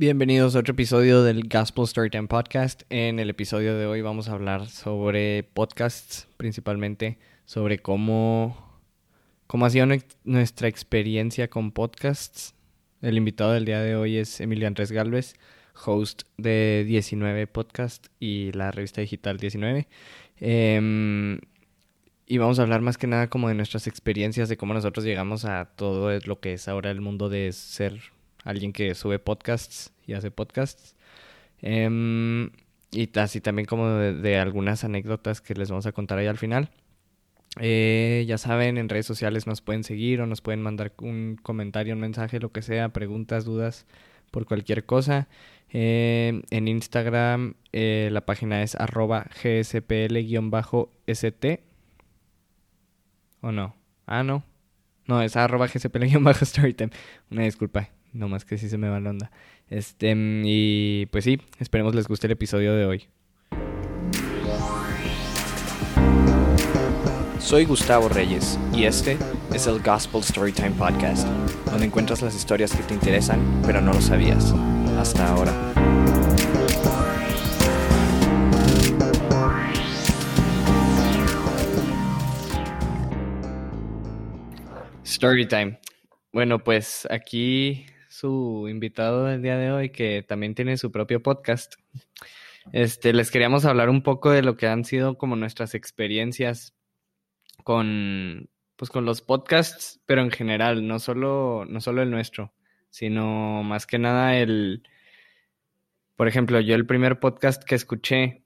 Bienvenidos a otro episodio del Gospel Storytime Podcast. En el episodio de hoy vamos a hablar sobre podcasts, principalmente sobre cómo, cómo ha sido nuestra experiencia con podcasts. El invitado del día de hoy es Emilio Andrés Galvez, host de 19 Podcast y la revista digital 19. Em, y vamos a hablar más que nada como de nuestras experiencias, de cómo nosotros llegamos a todo lo que es ahora el mundo de ser alguien que sube podcasts y hace podcasts. Em, y así también como de, algunas anécdotas que les vamos a contar ahí al final. Eh, ya saben, en redes sociales nos pueden seguir o nos pueden mandar un comentario, un mensaje, lo que sea, preguntas, dudas, por cualquier cosa. Eh, en Instagram eh, la página es arroba gspl-st. ¿O no? Ah, no. No, es gspl-storytime. Una disculpa. No más que sí se me va la onda. Este, y pues sí, esperemos les guste el episodio de hoy. Soy Gustavo Reyes y este es el Gospel Storytime Podcast, donde encuentras las historias que te interesan, pero no lo sabías. Hasta ahora. Storytime. Bueno, pues aquí su invitado del día de hoy, que también tiene su propio podcast. Este, les queríamos hablar un poco de lo que han sido como nuestras experiencias con, pues, con los podcasts, pero en general, no solo, no solo el nuestro, sino más que nada el, por ejemplo, yo el primer podcast que escuché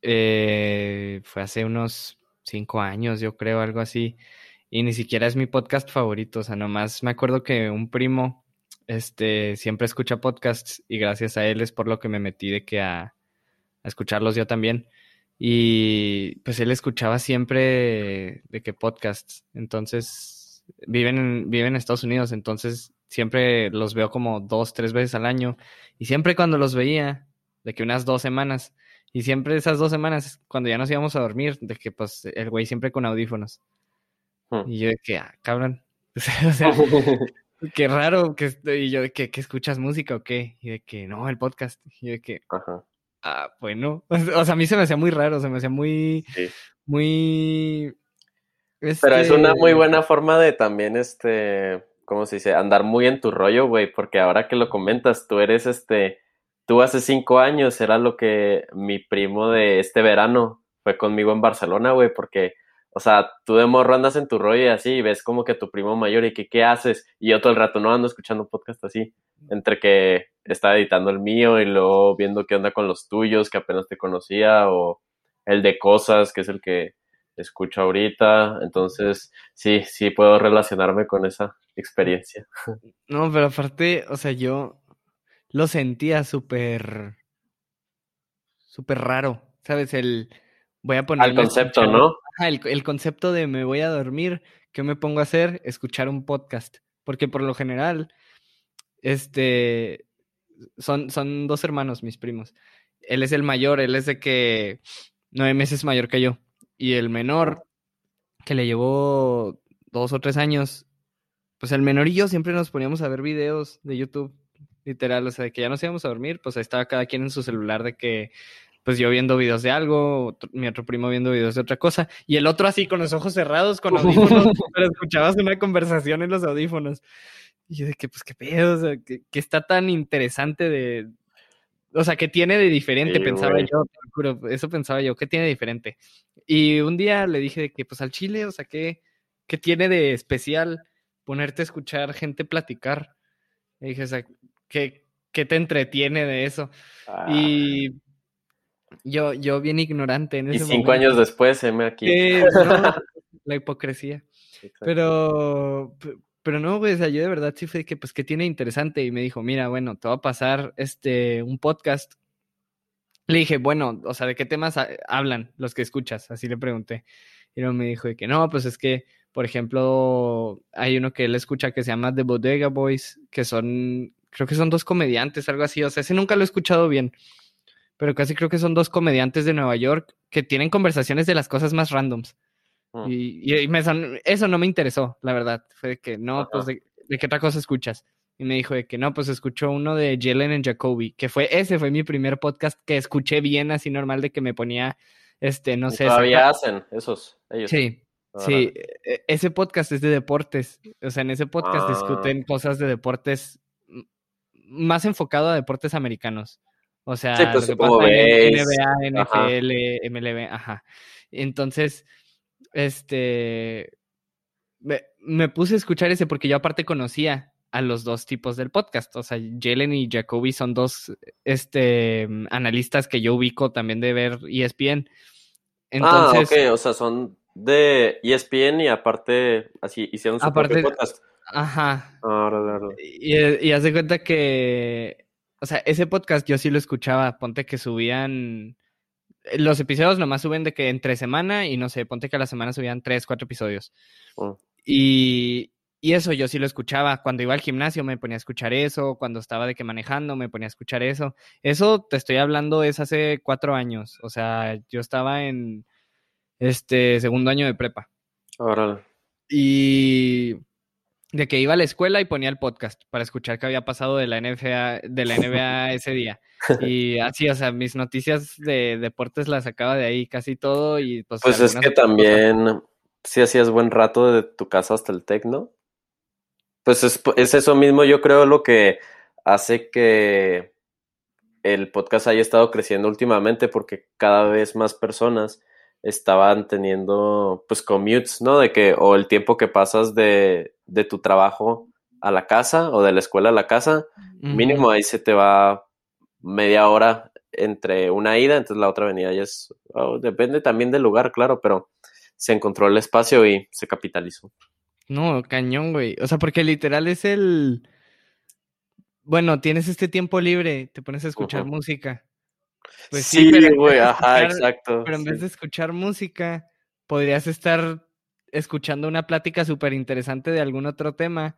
eh, fue hace unos cinco años, yo creo, algo así. Y ni siquiera es mi podcast favorito, o sea, nomás me acuerdo que un primo este, siempre escucha podcasts y gracias a él es por lo que me metí de que a, escucharlos yo también. Y pues él escuchaba siempre de que podcasts. Entonces, viven en, viven en Estados Unidos, entonces siempre los veo como dos, tres veces al año. Y siempre cuando los veía, de que unas dos semanas, y siempre esas dos semanas, cuando ya nos íbamos a dormir, de que pues el güey siempre con audífonos. Hmm. Y yo de que, ah, cabrón. o sea, qué raro, que, y yo de que, escuchas música o qué, y de que no, el podcast, y de que, Ajá. ah, bueno, o sea, a mí se me hacía muy raro, se me hacía muy, muy... Pero es una muy este buena forma de también, este, ¿cómo se dice? Andar muy en tu rollo, güey, porque ahora que lo comentas, tú eres, este, tú hace cinco años era lo que mi primo de este verano fue conmigo en Barcelona, güey, porque o sea, tú de morro andas en tu rollo y así, y ves como que tu primo mayor y que qué haces, y yo todo el rato no ando escuchando podcast así, entre que estaba editando el mío y luego viendo qué onda con los tuyos, que apenas te conocía, o el de cosas, que es el que escucho ahorita, entonces sí, sí puedo relacionarme con esa experiencia. No, pero aparte, o sea, yo lo sentía súper, súper raro, ¿sabes? El voy a poner... Al concepto, ¿no? el, concepto de me voy a dormir, ¿qué me pongo a hacer? Escuchar un podcast. Porque por lo general, este, son, son dos hermanos, mis primos. Él es el mayor, él es de que nueve meses mayor que yo. Y el menor, que le llevó dos o tres años, pues el menor y yo siempre nos poníamos a ver videos de YouTube, literal, o sea, de que ya nos íbamos a dormir, pues ahí estaba cada quien en su celular de que pues yo viendo videos de algo, mi otro primo viendo videos de otra cosa, y el otro así con los ojos cerrados, con audífonos, pero escuchabas una conversación en los audífonos. Y yo de que, pues, qué pedo, o sea, que, está tan interesante de, o sea, que tiene de diferente, pensaba yo, eso pensaba yo, ¿qué tiene de diferente? Y un día le dije que, pues, al chile, o sea, ¿qué, qué tiene de especial ponerte a escuchar gente platicar? Y dije, o sea, ¿qué, qué te entretiene de eso? Ah. Y yo, yo bien ignorante en ese Y cinco años después, me aquí. la hipocresía. Pero, pero no, güey, o sea, yo de verdad sí fue que, pues, que tiene interesante. Y me dijo, mira, bueno, te va a pasar este, un podcast. Le dije, bueno, o sea, ¿de qué temas hablan los que escuchas? Así le pregunté. Y luego me dijo que no, pues es que, por ejemplo, hay uno que él escucha que se llama The Bodega Boys, que son, creo que son dos comediantes, algo así. O sea, ese nunca lo he escuchado bien pero casi creo que son dos comediantes de Nueva York que tienen conversaciones de las cosas más randoms. Mm. Y, y, me eso no me interesó, la verdad. Fue que no, pues, de, qué otra cosa escuchas? Y me dijo de que no, pues escuchó uno de Jalen and Jacoby, que fue, ese fue mi primer podcast que escuché bien así normal de que me ponía, este, no sé. Todavía hacen esos, ellos. Sí, sí, e, ese podcast es de deportes, o sea, en ese podcast Ah. discuten cosas de deportes más enfocado a deportes americanos. O sea, Sí, pues, lo que como pasa en NBA, ajá. NFL, MLB, ajá. Entonces, este, me, me puse a escuchar ese porque yo aparte conocía a los dos tipos del podcast. O sea, Jalen y Jacoby son dos este, analistas que yo ubico también de ver ESPN. Entonces, ah, ok, o sea, son de ESPN y aparte, así, hicieron su Aparte- propio podcast. ajá. Ah. Y, y haz de cuenta que, o sea, ese podcast yo sí lo escuchaba. Ponte que subían, los episodios nomás suben de que entre semana y no sé, ponte que a la semana subían tres, cuatro episodios. Mm. Y, y eso yo sí lo escuchaba. Cuando iba al gimnasio me ponía a escuchar eso. Cuando estaba de que manejando me ponía a escuchar eso. Eso te estoy hablando es hace cuatro años. O sea, yo estaba en este segundo año de prepa. Órale. Y de que iba a la escuela y ponía el podcast para escuchar qué había pasado de la NBA, de la NBA ese día. Y así, o sea, mis noticias de deportes las sacaba de ahí casi todo y pues... Pues es que cosas. también, si hacías buen rato de tu casa hasta el tecno, pues es, es eso mismo, yo creo, lo que hace que el podcast haya estado creciendo últimamente, porque cada vez más personas estaban teniendo, pues, commutes, ¿no? De que, o el tiempo que pasas de, de tu trabajo a la casa, o de la escuela a la casa, mínimo ahí se te va media hora entre una ida, entonces la otra venida ya es, oh, depende también del lugar, claro, pero se encontró el espacio y se capitalizó. No, cañón, güey. O sea, porque literal es el... Bueno, tienes este tiempo libre, te pones a escuchar música. Pues sí, güey, ajá, escuchar- exacto. Pero en sí. vez de escuchar música, podrías estar escuchando una plática súper interesante de algún otro tema.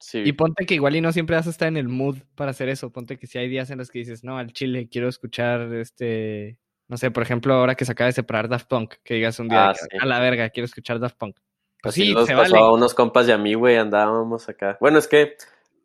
Sí. Y ponte que igual y no siempre vas a estar en el mood para hacer eso. Ponte que si hay días en los que dices, no, al chile quiero escuchar este, no sé, por ejemplo, ahora que se acaba de separar Daft Punk, que digas un día Ah, sí. a la verga, quiero escuchar Daft Punk. Pues Así sí, nos se pasó vale. a unos compas y a mí, güey, andábamos acá. Bueno, es que,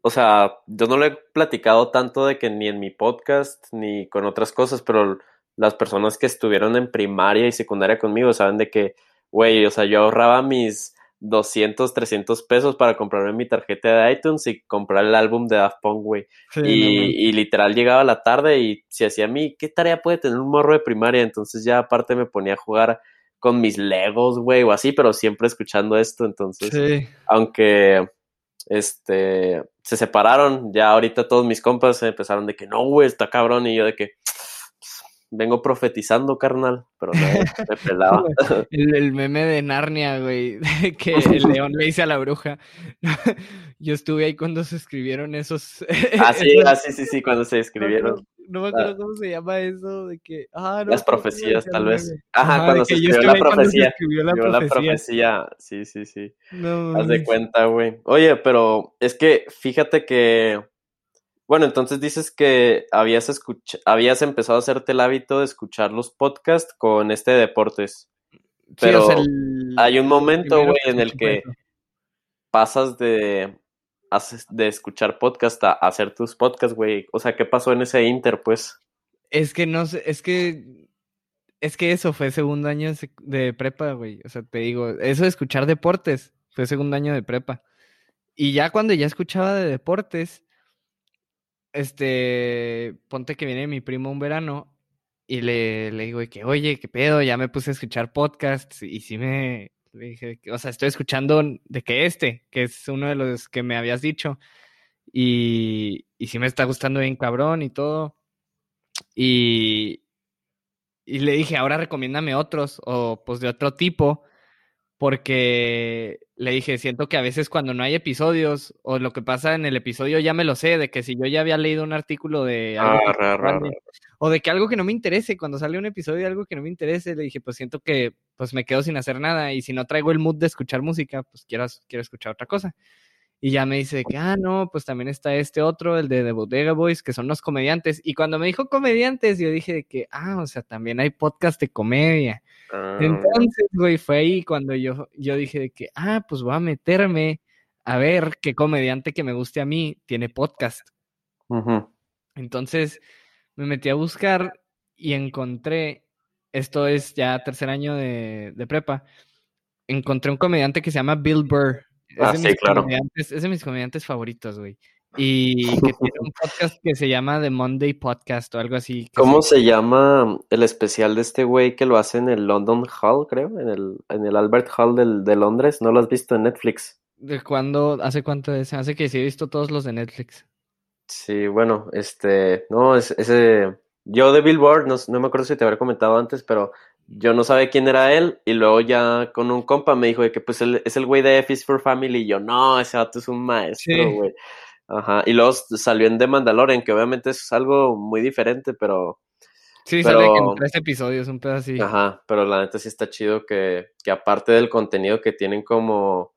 o sea, yo no lo he platicado tanto de que ni en mi podcast ni con otras cosas, pero las personas que estuvieron en primaria y secundaria conmigo saben de que, güey, o sea, yo ahorraba mis 200, 300 pesos para comprarme mi tarjeta de iTunes y comprar el álbum de Daft Punk, güey. Sí, y, y literal llegaba la tarde y si hacía a mí, ¿qué tarea puede tener un morro de primaria? Entonces ya aparte me ponía a jugar con mis Legos, güey, o así, pero siempre escuchando esto, entonces, Sí. aunque este se separaron, ya ahorita todos mis compas empezaron de que no, güey, está cabrón, y yo de que vengo profetizando, carnal, pero no, me pelaba. El, el meme de Narnia, güey, que el león le dice a la bruja. Yo estuve ahí cuando se escribieron esos. Ah, sí, esos- ah, sí, sí, sí, cuando se escribieron No me acuerdo cómo se llama eso, de que. Ah, no las profecías, tal vez. Ajá, Ajá, cuando se escribió la cuando se profecía. escribió la Escribió la profecía. profecía, sí, sí, sí. No, Haz de cuenta, güey. Oye, pero es que fíjate que. Bueno, entonces dices que habías escuch- habías empezado a hacerte el hábito de escuchar los podcasts con este de deportes. Pero el- hay un momento, güey, en el que pasas de, de escuchar podcast a hacer tus podcasts, güey. O sea, ¿qué pasó en ese inter, pues? Es que no sé, es que. Es que eso fue segundo año de prepa, güey. O sea, te digo, eso de escuchar deportes fue segundo año de prepa. Y ya cuando ya escuchaba de deportes, este, ponte que viene mi primo un verano y le, le digo que, oye, qué pedo, ya me puse a escuchar podcasts y sí me, dije, o sea, estoy escuchando de que este, que es uno de los que me habías dicho y, y sí me está gustando bien cabrón y todo. Y, y le dije, ahora recomiéndame otros o pues de otro tipo, porque le dije, siento que a veces cuando no hay episodios o lo que pasa en el episodio ya me lo sé, de que si yo ya había leído un artículo de algo Ah, ra, ra, o de que algo que no me interese, cuando sale un episodio de algo que no me interese, le dije, pues siento que pues me quedo sin hacer nada y si no traigo el mood de escuchar música, pues quiero, quiero escuchar otra cosa. Y ya me dice de que, ah, no, pues también está este otro, el de The Bodega Boys, que son los comediantes. Y cuando me dijo comediantes, yo dije de que, ah, o sea, también hay podcast de comedia. Ah, Entonces, güey, fue ahí cuando yo, yo dije de que, ah, pues voy a meterme a ver qué comediante que me guste a mí tiene podcast. Entonces me metí a buscar y encontré, esto es ya tercer año de, prepa, encontré un comediante que se llama Bill Burr. Ah, sí, claro. Es de mis comediantes favoritos, güey. Y que tiene un podcast que se llama The Monday Podcast o algo así. ¿Cómo se... llama el especial de este güey que lo hace en el London Hall, creo? En el, en el Albert Hall de Londres. ¿No lo has visto en Netflix? ¿De cuándo? ¿Hace cuánto es? Hace que sí he visto todos los de Netflix. Sí, bueno, este, no, es, ese, yo de Billboard, no, no me acuerdo si te habría comentado antes, pero yo no sabía quién era él y luego ya con un compa me dijo de que pues él es el güey de F is for Family y yo, no, ese vato es un maestro, güey. Ajá, y luego salió en The Mandalorian, que obviamente es algo muy diferente, pero... Sí, sale en tres episodios, un pedazo así. Ajá, pero la neta sí está chido que, que aparte del contenido que tienen como,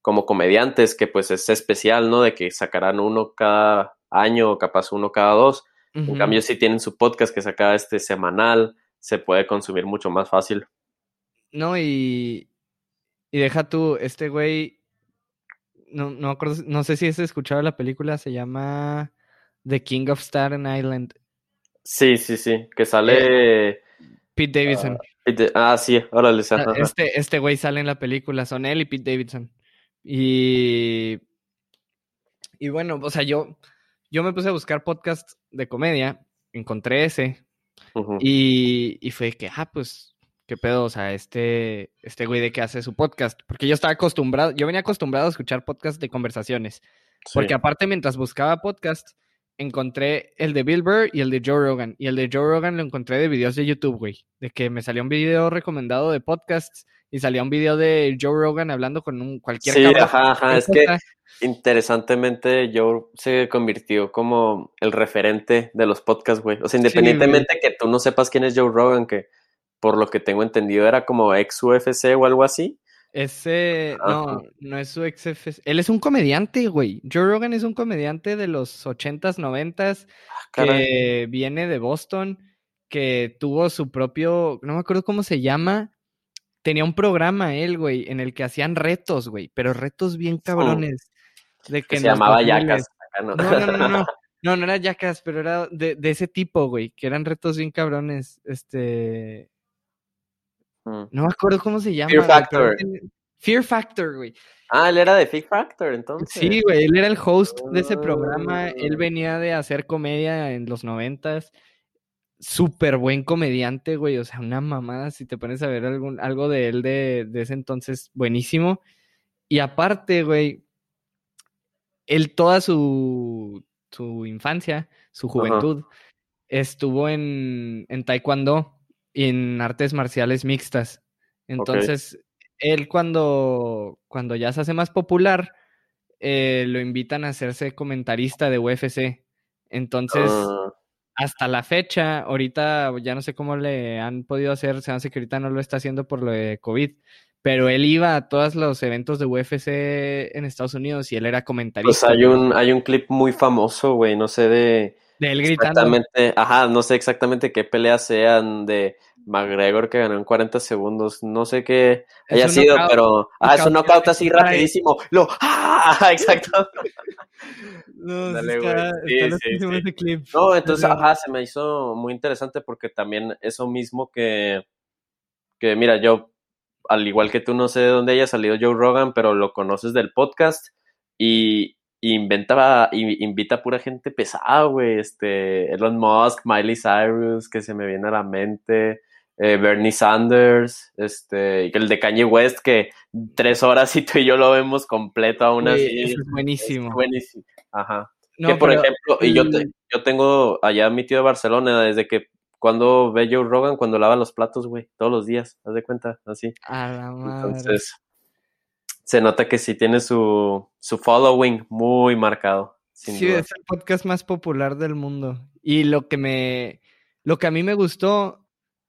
como comediantes, que pues es especial, ¿no? De que sacarán uno cada año o capaz uno cada dos. En cambio, si tienen su podcast que saca este semanal, se puede consumir mucho más fácil. No, y, y deja tú, este güey, no, no, acuerdo, no sé si has escuchado la película, se llama The King of Staten Island. Sí, sí, sí, que sale... Eh, Pete Davidson. ah, sí, órale. Ah, este, este güey sale en la película, son él y Pete Davidson. Y... Y bueno, o sea, yo yo me puse a buscar podcasts de comedia, encontré ese y, y, fue que, ah, pues, qué pedo, o sea, este, este güey de que hace su podcast, porque yo estaba acostumbrado, yo venía acostumbrado a escuchar podcasts de conversaciones, porque aparte mientras buscaba podcasts, encontré el de Bill Burr y el de Joe Rogan, y el de Joe Rogan lo encontré de videos de YouTube, güey, de que me salió un video recomendado de podcasts y salía un video de Joe Rogan hablando con un cualquier Sí, ajá, ajá, es que interesantemente Joe se convirtió como el referente de los podcasts, güey. O sea, independientemente que tú no sepas quién es Joe Rogan, que por lo que tengo entendido era como ex UFC o algo así. Ese, no, no es su ex UFC. Él es un comediante, güey. Joe Rogan es un comediante de los 80s, 90s, ah, que viene de Boston, que tuvo su propio, no me acuerdo cómo se llama, tenía un programa él, güey, en el que hacían retos, güey, pero retos bien cabrones. De que, se llamaba Yacas. No. no, no, no, no. No, no era Yacas, pero era de, de, ese tipo, güey, que eran retos bien cabrones. Este. Mm. No me acuerdo cómo se llama. Fear Factor. Fear Factor, güey. Ah, él era de Fear Factor, entonces. Sí, güey, él era el host de ese programa. Él ah. venía de hacer comedia en los noventas súper buen comediante, güey. O sea, una mamada, si te pones a ver algún, algo de él de, de ese entonces, buenísimo. Y aparte, güey, él toda su, su infancia, su juventud, estuvo en, en taekwondo en artes marciales mixtas. Entonces, él cuando, cuando ya se hace más popular, eh, lo invitan a hacerse comentarista de UFC. Entonces, ah hasta la fecha, ahorita ya no sé cómo le han podido hacer, se hace que ahorita no lo está haciendo por lo de COVID, pero él iba a todos los eventos de UFC en Estados Unidos y él era comentarista. Pues hay un, hay un clip muy famoso, güey, no sé de... De él gritando. Exactamente, ajá, no sé exactamente qué peleas sean de McGregor que ganó en 40 segundos, no sé qué haya sido, pero... Ah, es un knockout así rapidísimo. Lo... ¡Ah! Exacto. No, Dale, está, sí, sí, clip. No, entonces, ajá, se me hizo muy interesante porque también eso mismo que, que, mira, yo, al igual que tú, no sé de dónde haya salido Joe Rogan, pero lo conoces del podcast y, inventaba, invita a pura gente pesada, güey, este, Elon Musk, Miley Cyrus, que se me viene a la mente, eh, Bernie Sanders, este, el de Kanye West, que tres horas y tú y yo lo vemos completo aún así. es buenísimo. buenísimo. Ajá. que por ejemplo, y yo, yo tengo allá mi tío de Barcelona, desde que cuando ve Joe Rogan, cuando lava los platos, güey, todos los días, haz de cuenta, así. A la madre. Entonces, se nota que sí tiene su, su following muy marcado. sí, es el podcast más popular del mundo. Y lo que me, lo que a mí me gustó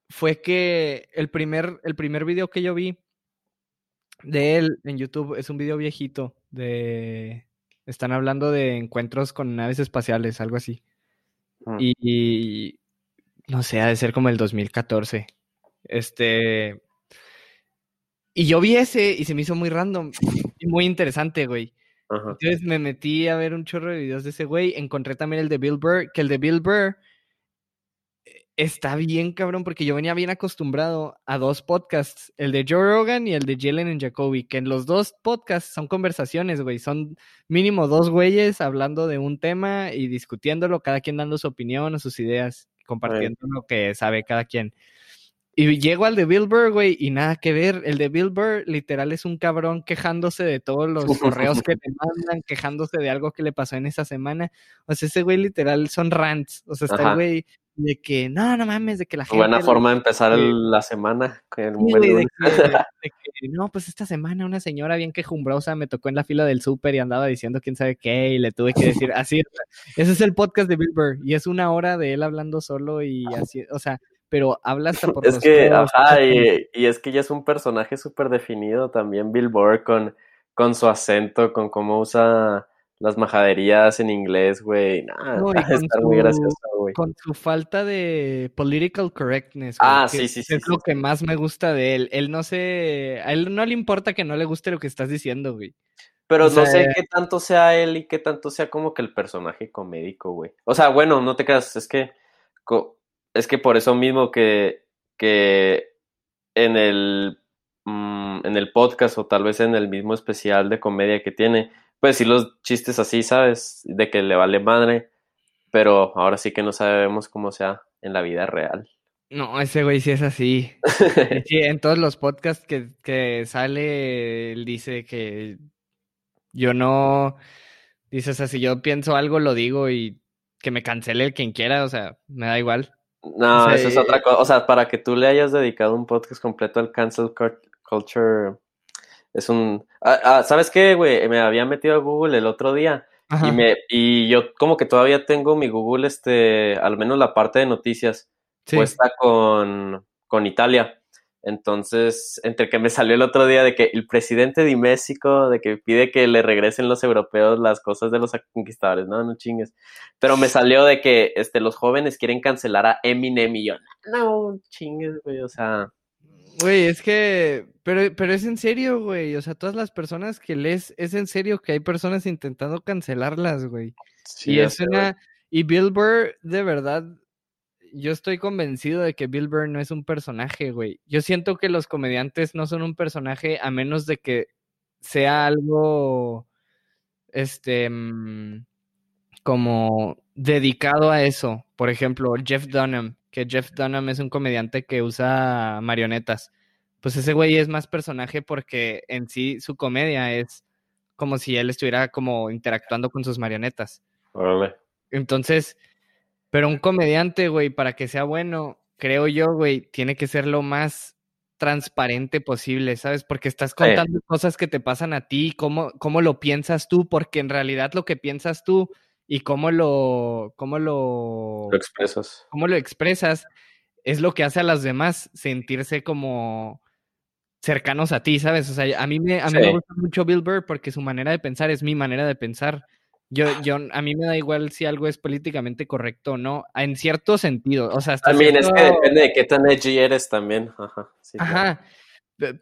fue que el primer, el primer video que yo vi de él en YouTube es un video viejito de... Están hablando de encuentros con naves espaciales, algo así. Mm. Y, no sé, ha de ser como el 2014. Este... Y yo vi ese y se me hizo muy random y muy interesante, güey. Ajá. Entonces me metí a ver un chorro de videos de ese güey. Encontré también el de Bill Burr, que el de Bill Burr eh, está bien, cabrón, porque yo venía bien acostumbrado a dos podcasts, el de Joe Rogan y el de Jalen and Jacoby, que en los dos podcasts son conversaciones, güey. Son mínimo dos güeyes hablando de un tema y discutiéndolo, cada quien dando su opinión o sus ideas, compartiendo lo que sabe cada quien. Y llego al de Bill Burr, güey, y nada que ver. El de Bill Burr, literal, es un cabrón quejándose de todos los correos que le mandan, quejándose de algo que le pasó en esa semana. O sea, ese güey, literal, son rants. O sea, está el güey de que, no, no mames, de que la gente... Buena forma de empezar el- la semana. con el Sí, buen güey, de lunes. que, de que, no, pues esta semana una señora bien quejumbrosa me tocó en la fila del súper y andaba diciendo quién sabe qué y le tuve que decir así. Ese es el podcast de Bill Burr y es una hora de él hablando solo y así, o sea, pero habla hasta por Es que, ajá, y, y es que ya es un personaje súper definido también Bill Burr con, con su acento, con cómo usa las majaderías en inglés, güey. Nah, No, está muy gracioso, güey. con su falta de political correctness. güey, Ah, sí, sí, sí, Es sí, lo sí. que más me gusta de él. Él no se, a él no le importa que no le guste lo que estás diciendo, güey. Pero o no sé sea, qué tanto sea él y qué tanto sea como que el personaje comédico, güey. O sea, bueno, no te creas, es que co- es que por eso mismo que, que en el mm, en el podcast o tal vez en el mismo especial de comedia que tiene, pues sí los chistes así, ¿sabes? De que le vale madre, pero ahora sí que no sabemos cómo sea en la vida real. No, ese güey sí es así. Sí, en todos los podcasts que, que sale, él dice que yo no, dice, o sea, si yo pienso algo, lo digo y que me cancele quien quiera, o sea, me da igual. No, eso es otra cosa. O sea, para que tú le hayas dedicado un podcast completo al cancel cul- culture, es un... Ah, ah, ¿sabes qué, güey? Me había metido a Google el otro día Ajá. y, me, y yo como que todavía tengo mi Google, este, al menos la parte de noticias, Sí. puesta con, con Italia. Entonces, entre que me salió el otro día de que el presidente de México, de que pide que le regresen los europeos las cosas de los conquistadores, no, no chingues. Pero me salió de que este, los jóvenes quieren cancelar a Eminem y yo, no, chingues, güey, o sea, Güey, es que, pero, pero es en serio, güey. O sea, todas las personas que lees, es en serio que hay personas intentando cancelarlas, güey. sí, y es una, y Bill Burr, de verdad, yo estoy convencido de que Bill Burr no es un personaje, güey. Yo siento que los comediantes no son un personaje a menos de que sea algo, este, mm, como dedicado a eso. Por ejemplo, Jeff Dunham, que Jeff Dunham es un comediante que usa marionetas. Pues ese güey es más personaje porque en sí su comedia es como si él estuviera como interactuando con sus marionetas. Órale. Entonces, pero un comediante, güey, para que sea bueno, creo yo, güey, tiene que ser lo más transparente posible, ¿sabes? Porque estás contando cosas que te pasan a ti, cómo, cómo lo piensas tú, porque en realidad lo que piensas tú y cómo lo, cómo lo, Lo expresas. cómo lo expresas es lo que hace a las demás sentirse como cercanos a ti, ¿sabes? O sea, a mí me, a mí me gusta mucho Bill Burr porque su manera de pensar es mi manera de pensar. Yo, yo, a mí me da igual si algo es políticamente correcto o no, en cierto sentido. O sea, hasta También es que depende de qué tan edgy eres también. Ajá. sí,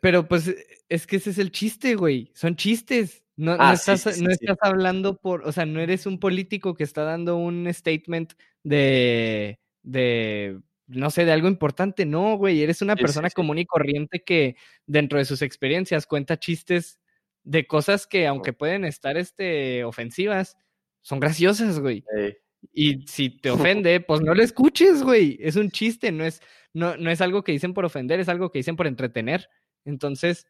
Pero pues es que ese es el chiste, güey. Son chistes. No, Ah, estás, sí, sí, no estás hablando por, o sea, no eres un político que está dando un statement de, de, no sé, de algo importante. No, güey, eres una persona común y corriente que dentro de sus experiencias cuenta chistes de cosas que, aunque pueden estar, este, ofensivas, son graciosas, güey. Ey. Y si te ofende, pues no lo escuches, güey. Es un chiste, no es, no, no es algo que dicen por ofender, es algo que dicen por entretener. Entonces,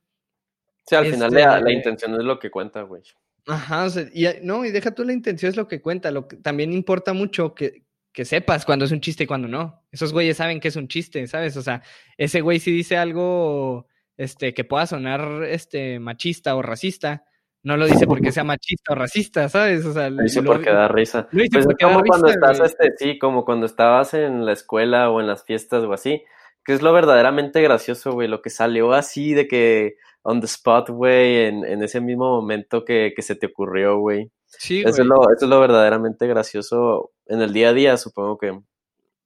Sí, al final la, la Este- intención es lo que cuenta, güey. ajá, o sea, y, a- no, y deja tú la intención, es lo que cuenta. Lo que también importa mucho que, que sepas cuando es un chiste y cuando no. Esos güeyes saben que es un chiste, ¿sabes? O sea, ese güey si dice algo este, que pueda sonar este, machista o racista, no lo dice porque sea machista o racista, ¿sabes? O sea, Lo hice lo- porque da risa. lo dice Pues es porque da como cuando risa, estás, este, sí, como cuando estabas en la escuela o en las fiestas o así, que es lo verdaderamente gracioso, güey, lo que salió así de que on the spot, güey, en, en ese mismo momento que, que se te ocurrió, güey. Sí, Eso es, lo, eso es lo verdaderamente gracioso en el día a día, supongo que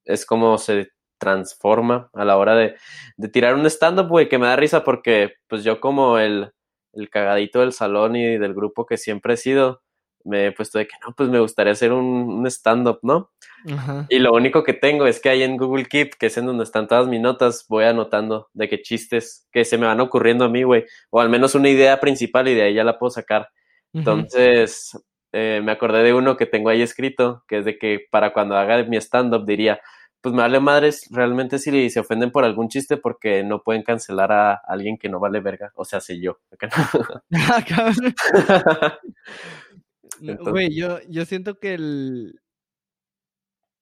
es como se transforma a la hora de, de tirar un stand-up, güey, que me da risa porque, pues yo como el, el cagadito del salón y del grupo que siempre he sido, me he puesto de que no, pues me gustaría hacer un, un stand-up, ¿no? Ajá. Y lo único que tengo es que ahí en Google Keep, que es en donde están todas mis notas, voy anotando de qué chistes que se me van ocurriendo a mí, güey. O al menos una idea principal y de ahí ya la puedo sacar. Entonces, eh, me acordé de uno que tengo ahí escrito, que es de que para cuando haga mi stand-up diría, pues me vale madres realmente si se ofenden por algún chiste porque no pueden cancelar a alguien que no vale verga. O sea, sé yo. Ah, Güey, yo, yo siento que el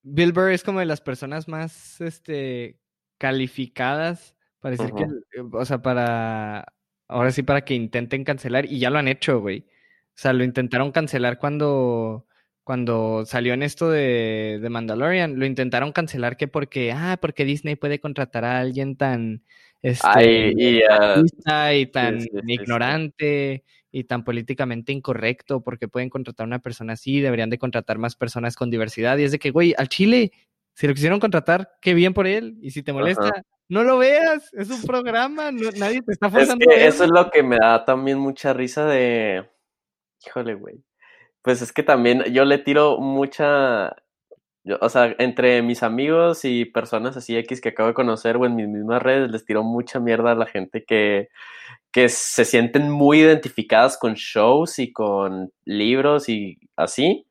Bill Burr es como de las personas más este calificadas para decir que, el- o sea, para ahora sí para que intenten cancelar y ya lo han hecho, güey. O sea, lo intentaron cancelar cuando cuando salió en esto de, de Mandalorian, lo intentaron cancelar que porque ah, porque Disney puede contratar a alguien tan este Ay, y, y tan sí, sí, sí. ignorante y tan políticamente incorrecto porque pueden contratar a una persona así, deberían de contratar más personas con diversidad. Y es de que, güey, al Chile, si lo quisieron contratar, qué bien por él. Y si te molesta, no lo veas, es un programa, no- nadie te está Es forzando que eso es lo que me da también mucha risa de. Híjole, güey. Pues es que también yo le tiro mucha. o sea, entre mis amigos y personas así X que acabo de conocer o en mis mismas redes, les tiro mucha mierda a la gente que, que se sienten muy identificadas con shows y con libros y así.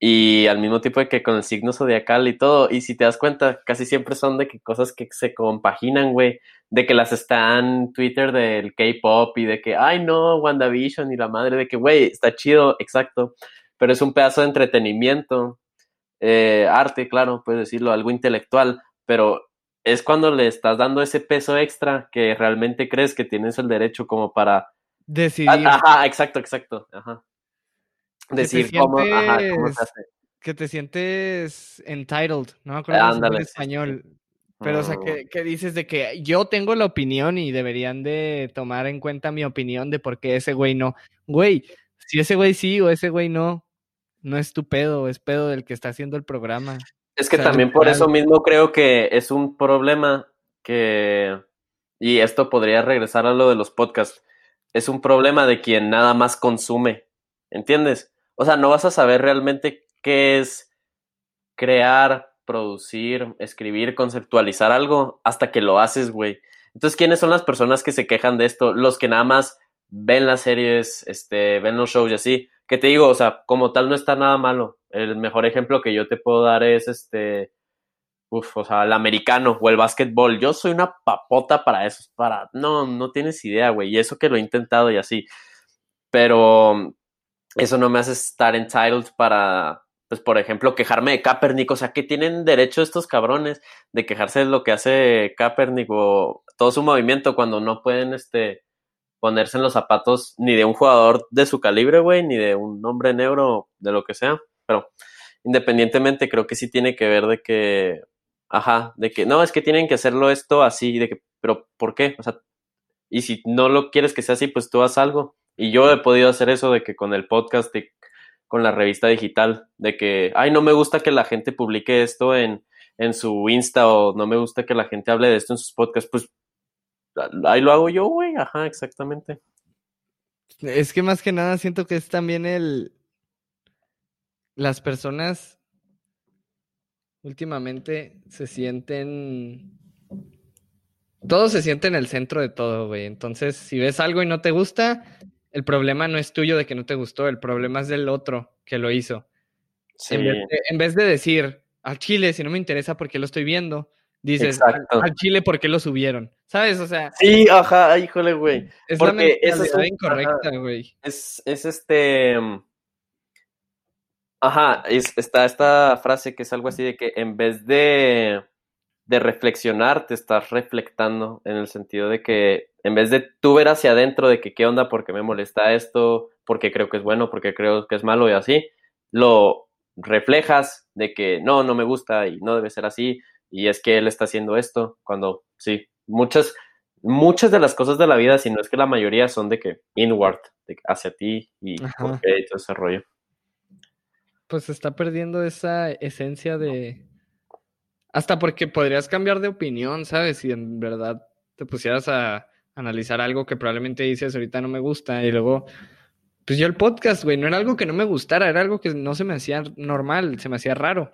Y al mismo tiempo de que con el signo zodiacal y todo. Y si te das cuenta, casi siempre son de que cosas que se compaginan, güey de que las están Twitter del K-pop y de que, ay no, WandaVision y la madre, de que, güey, está chido, exacto, pero es un pedazo de entretenimiento, eh, arte, claro, puedes decirlo, algo intelectual, pero es cuando le estás dando ese peso extra que realmente crees que tienes el derecho como para... Decidir Ajá, exacto, exacto, ajá. Decir cómo, ajá, cómo se hace. que te sientes entitled, no me acuerdo en español. Pero, o sea, Mm. que, que dices de que yo tengo la opinión y deberían de tomar en cuenta mi opinión de por qué ese güey no. Güey, si ese güey sí o ese güey no, no es tu pedo, es pedo del que está haciendo el programa. Es que O sea, también por eso mismo creo que es un problema que, y esto podría regresar a lo de los podcasts, es un problema de quien nada más consume, ¿entiendes? O sea, no vas a saber realmente qué es crear, producir, escribir, conceptualizar algo hasta que lo haces, güey. Entonces, ¿quiénes son las personas que se quejan de esto? Los que nada más ven las series, este, ven los shows y así. Que te digo, o sea, como tal no está nada malo. El mejor ejemplo que yo te puedo dar es este, uf, o sea, el americano o el básquetbol. Yo soy una papota para eso, para, no, no tienes idea, güey. Y eso que lo he intentado y así. Pero eso no me hace estar entitled para, pues, por ejemplo, quejarme de Kaepernick. O sea, que tienen derecho estos cabrones de quejarse de lo que hace Kaepernick o todo su movimiento cuando no pueden, este, ponerse en los zapatos ni de un jugador de su calibre, güey, ni de un hombre negro, de lo que sea. Pero independientemente, creo que sí tiene que ver de que, ajá, de que no, es que tienen que hacerlo esto así, de que, pero ¿por qué? O sea, y si no lo quieres que sea así, pues tú haz algo. Y yo he podido hacer eso de que con el podcast, de, con la revista digital, de que, ay, no me gusta que la gente publique esto en, en su Insta o no me gusta que la gente hable de esto en sus podcasts, pues ahí lo hago yo, güey, ajá, exactamente. Es que más que nada siento que es también el... Las personas últimamente se sienten... Todos se sienten el centro de todo, güey. Entonces, si ves algo y no te gusta, el problema no es tuyo de que no te gustó, el problema es del otro que lo hizo. Sí, En, vez de, en vez de decir, al chile, si no me interesa, ¿por qué lo estoy viendo? Dices, al, chile, ¿por qué lo subieron? ¿Sabes? O sea, sí, ajá, híjole, güey. es Porque eso es incorrecta, güey. Es, es este. mm, Ajá, es, está esta frase que es algo así de que en vez de, de reflexionar, te estás reflectando en el sentido de que en vez de tú ver hacia adentro de que qué onda, por qué me molesta esto, porque creo que es bueno, porque creo que es malo y así, lo reflejas de que no, no me gusta y no debe ser así y es que él está haciendo esto cuando sí, muchas, muchas de las cosas de la vida, si no es que la mayoría son de que inward, de hacia ti y y todo ese rollo. Pues se está perdiendo esa esencia de... Hasta porque podrías cambiar de opinión, ¿sabes? Si en verdad te pusieras a analizar algo que probablemente dices ahorita no me gusta y luego, pues yo el podcast, güey, no era algo que no me gustara, era algo que no se me hacía normal, se me hacía raro.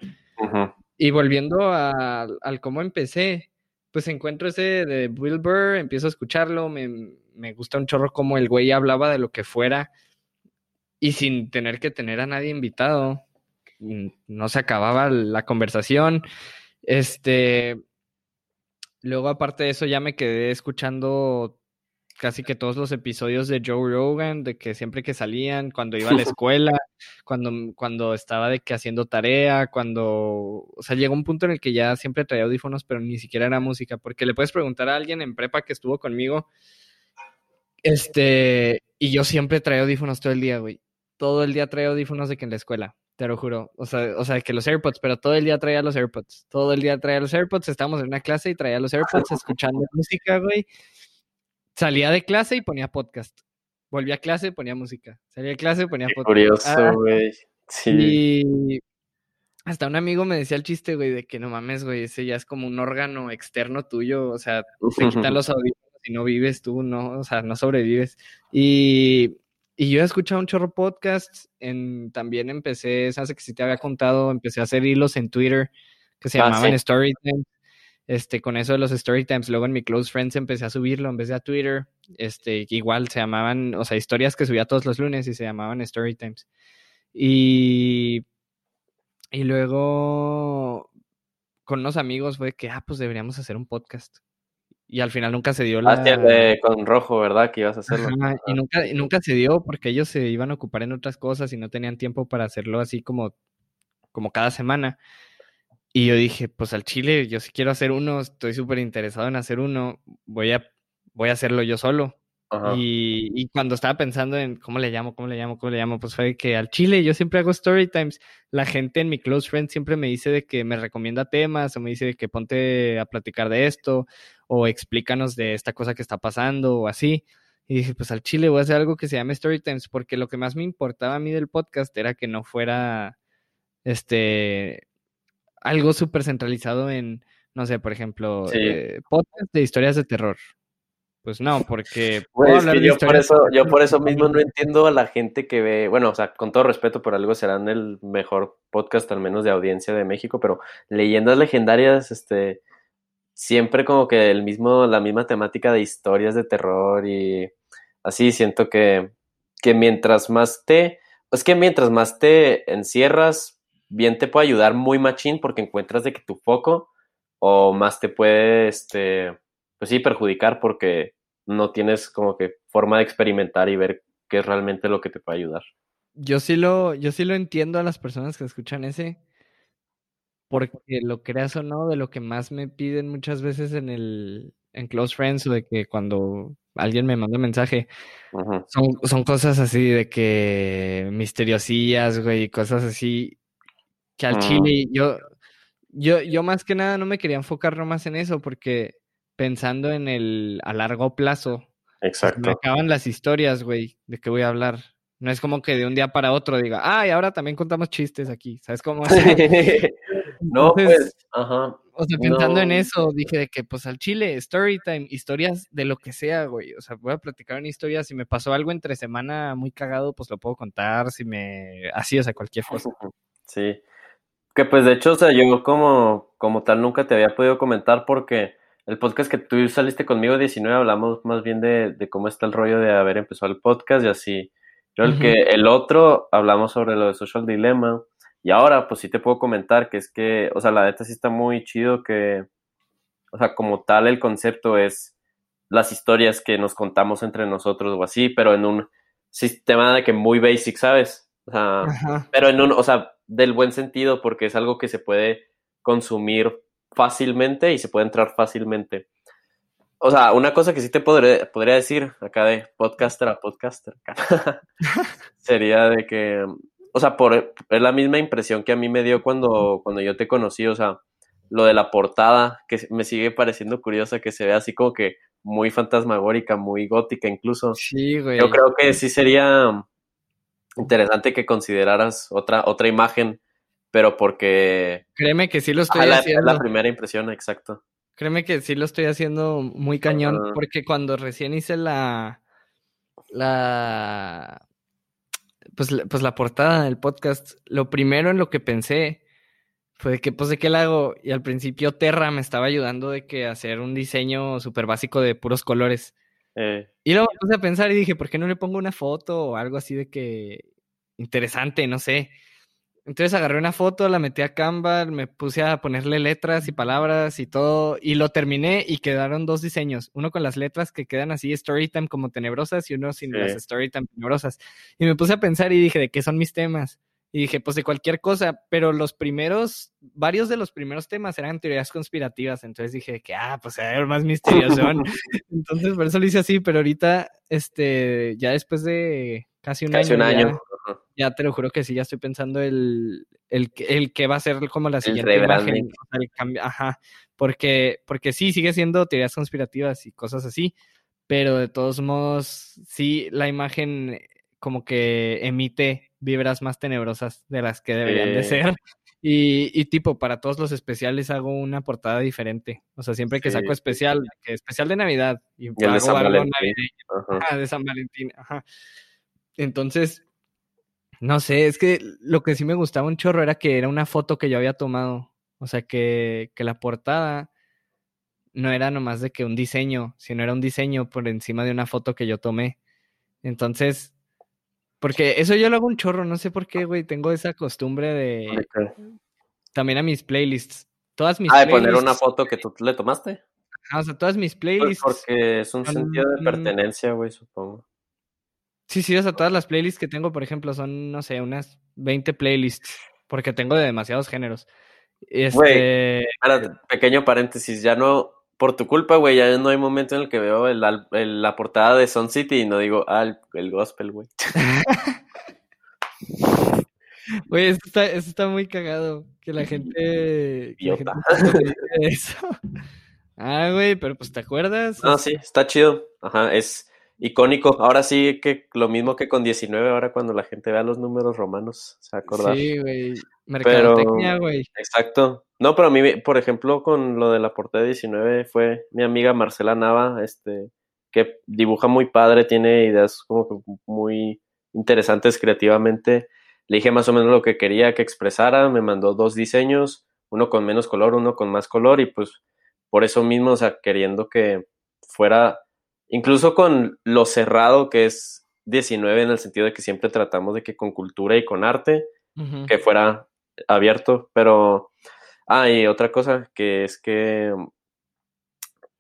Y volviendo al cómo empecé, pues encuentro ese de Will Burr, empiezo a escucharlo, me, me gusta un chorro como el güey hablaba de lo que fuera y sin tener que tener a nadie invitado. No se acababa la conversación. Este, luego aparte de eso ya me quedé escuchando casi que todos los episodios de Joe Rogan, de que siempre que salían, cuando iba a la escuela, cuando, cuando estaba de que haciendo tarea, cuando, o sea, llegó un punto en el que ya siempre traía audífonos, pero ni siquiera era música, porque le puedes preguntar a alguien en prepa que estuvo conmigo, este, y yo siempre traía audífonos todo el día, güey. Todo el día traía audífonos de que en la escuela. Te lo juro. O sea, o sea, que los AirPods, pero todo el día traía los AirPods. Todo el día traía los AirPods. Estábamos en una clase y traía los AirPods escuchando música, güey. Salía de clase y ponía podcast. Volvía a clase, ponía música. Salía de clase, ponía podcast. Curioso, ah, güey. sí. Y hasta un amigo me decía el chiste, güey, de que no mames, güey, ese ya es como un órgano externo tuyo. O sea, te quitan los audífonos y no vives tú, no, o sea, no sobrevives. Y y yo he escuchado un chorro podcast, en, también empecé, sabes que si te había contado, empecé a hacer hilos en Twitter que se ah, llamaban Storytime. Este, con eso de los Storytimes, luego en mi Close Friends empecé a subirlo en vez de a Twitter. Este, igual se llamaban, o sea, historias que subía todos los lunes y se llamaban Storytimes. Y, y luego con unos amigos fue que, ah, pues deberíamos hacer un podcast y al final nunca se dio la... Ah, con rojo, ¿verdad? Que ibas a hacerlo. y nunca, nunca se dio porque ellos se iban a ocupar en otras cosas y no tenían tiempo para hacerlo así como, como cada semana. Y yo dije, pues al Chile, yo sí quiero hacer uno, estoy súper interesado en hacer uno, voy a, voy a hacerlo yo solo. Y, cuando estaba pensando en cómo le llamo, cómo le llamo, cómo le llamo, pues fue que al Chile yo siempre hago story times. La gente en mi close friend siempre me dice de que me recomienda temas o me dice de que ponte a platicar de esto o explícanos de esta cosa que está pasando o así. Y dije, pues al Chile voy a hacer algo que se llame story times porque lo que más me importaba a mí del podcast era que no fuera este algo súper centralizado en, no sé, por ejemplo, eh, podcast de historias de terror pues no, porque yo por eso, yo por eso mismo no entiendo a la gente que ve, bueno, o sea, con todo respeto por algo serán el mejor podcast al menos de audiencia de México, pero leyendas legendarias, este, siempre como que el mismo, la misma temática de historias de terror y así siento que, que mientras más te, es que mientras más te encierras, bien te puede ayudar muy machín porque encuentras de que tu foco o más te puede, este, pues sí, perjudicar porque no tienes como que forma de experimentar y ver qué es realmente lo que te puede ayudar. Yo sí lo, yo sí lo entiendo a las personas que escuchan ese, porque lo creas o no, de lo que más me piden muchas veces en el en Close Friends o de que cuando alguien me manda un mensaje, son, son cosas así de que misteriosillas, güey, cosas así que al chile yo, yo, yo más que nada no me quería enfocar nomás en eso porque pensando en el a largo plazo. Pues, Exacto. me acaban las historias, güey, de qué voy a hablar. No es como que de un día para otro diga, ay, ahora también contamos chistes aquí. ¿Sabes cómo? no, pues, ajá. O sea, pensando en eso, dije de que, pues al chile, story time, historias de lo que sea, güey. O sea, voy a platicar una historia. Si me pasó algo entre semana muy cagado, pues lo puedo contar. Si me. Así, o sea, cualquier cosa. Sí. Que pues de hecho, o sea, yo como, como tal nunca te había podido comentar porque el podcast que tú saliste conmigo 19 hablamos más bien de, cómo está el rollo de haber empezado el podcast y así. Yo el que el otro hablamos sobre lo de Social Dilemma y ahora pues sí te puedo comentar que es que, o sea, la neta sí está muy chido que, o sea, como tal el concepto es las historias que nos contamos entre nosotros o así, pero en un sistema de que muy basic, ¿sabes? O sea, pero en un, o sea, del buen sentido porque es algo que se puede consumir fácilmente y se puede entrar fácilmente. O sea, una cosa que sí te podré, podría decir acá de podcaster a podcaster sería de que, o sea, por, es la misma impresión que a mí me dio cuando, cuando yo te conocí, o sea, lo de la portada, que me sigue pareciendo curiosa, que se ve así como que muy fantasmagórica, muy gótica incluso. Sí, güey. Yo creo que sí sería interesante que consideraras otra, otra imagen pero porque... Créeme que sí lo estoy haciendo. Es la primera impresión, exacto. Créeme que sí lo estoy haciendo muy cañón, porque cuando recién hice la, la, pues, pues la portada del podcast, lo primero en lo que pensé fue de que, pues, ¿de qué la hago? Y al principio Terra me estaba ayudando de que hacer un diseño súper básico de puros colores. Eh, Y luego me puse a pensar y dije, ¿por qué no le pongo una foto o algo así de que interesante, no sé? Entonces agarré una foto, la metí a Canva, me puse a ponerle letras y palabras y todo, y lo terminé y quedaron dos diseños, uno con las letras que quedan así Storytime como tenebrosas y uno sin Sí. las Storytime tenebrosas. Y me puse a pensar y dije, ¿de qué son mis temas? Y dije, pues de cualquier cosa, pero los primeros, varios de los primeros temas eran teorías conspirativas, entonces dije que, ah, pues a ver, más misterioso. entonces por eso lo hice así, pero ahorita, este, ya después de casi un casi año, un año. Ya te lo juro que sí, ya estoy pensando el, el, que- el que va a ser como la siguiente rebranding. imagen. el cambio- ajá, porque, porque sí, sigue siendo teorías conspirativas y cosas así, pero de todos modos, sí, la imagen como que emite vibras más tenebrosas de las que deberían de ser. Y, y tipo, para todos los especiales hago una portada diferente. O sea, siempre que Sí, saco especial, que especial de Navidad, y, el de San algo Valentín. navideño. Ajá. Ajá, de San Valentín, ajá. Entonces, no sé, es que lo que sí me gustaba un chorro era que era una foto que yo había tomado. O sea, que, que la portada no era nomás de que un diseño, sino era un diseño por encima de una foto que yo tomé. Entonces, porque eso yo lo hago un chorro, no sé por qué, güey, tengo esa costumbre de también a mis playlists. Todas mis Ah, de poner una foto que tú le tomaste. ajá, o sea, todas mis Pues playlists. porque es un son- sentido de pertenencia, güey, supongo. Sí, sí, o sea, todas las playlists que tengo, por ejemplo, son, no sé, unas 20 playlists, porque tengo de demasiados géneros. Este, Espérate, pequeño paréntesis, ya no, por tu culpa, güey, ya no hay momento en el que veo el la portada de Sun City y no digo, ah, el, el gospel, güey. güey, eso está, eso está muy cagado, que la gente, que la eso. Ah, güey, pero pues, ¿te acuerdas? No, sí, está chido. Ajá, es icónico. Ahora sí que lo mismo que con 19, ahora cuando la gente vea los números romanos, se va a acordar. Sí, güey, mercadotecnia, güey. Exacto. No, pero a mí, por ejemplo, con lo de la portada de 19 fue mi amiga Marcela Nava, este, que dibuja muy padre, tiene ideas como que muy interesantes creativamente. Le dije más o menos lo que quería que expresara, me mandó dos diseños, uno con menos color, uno con más color, y pues por eso mismo, o sea, queriendo que fuera, incluso con lo cerrado que es 19 en el sentido de que siempre tratamos de que con cultura y con arte, que fuera abierto, pero... Ah, y otra cosa que es que,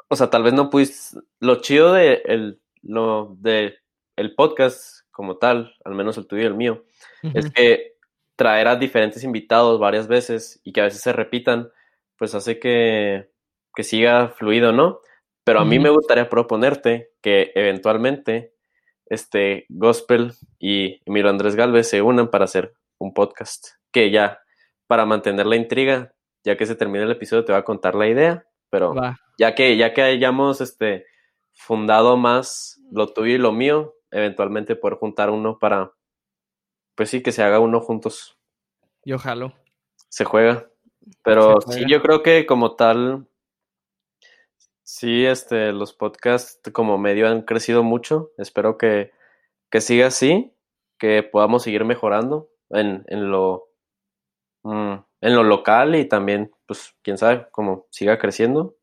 o sea, tal vez no pudiste, lo chido de el, lo de el podcast como tal, al menos el tuyo y el mío, es que traer a diferentes invitados varias veces y que a veces se repitan, pues hace que, que siga fluido, ¿no? Pero a mí me gustaría proponerte que eventualmente este Gospel y Emilio Andrés Galvez se unan para hacer un podcast. Que ya, para mantener la intriga, ya que se termine el episodio, te voy a contar la idea, pero Va. ya que, ya que hayamos este, fundado más lo tuyo y lo mío, eventualmente poder juntar uno para, pues sí, que se haga uno juntos. Yo jalo. Se juega. Pero Se sí, yo creo que como tal, sí, este, los podcasts como medio han crecido mucho. Espero que, que siga así, que podamos seguir mejorando en, en lo mm, en lo local y también, pues, quién sabe, cómo siga creciendo.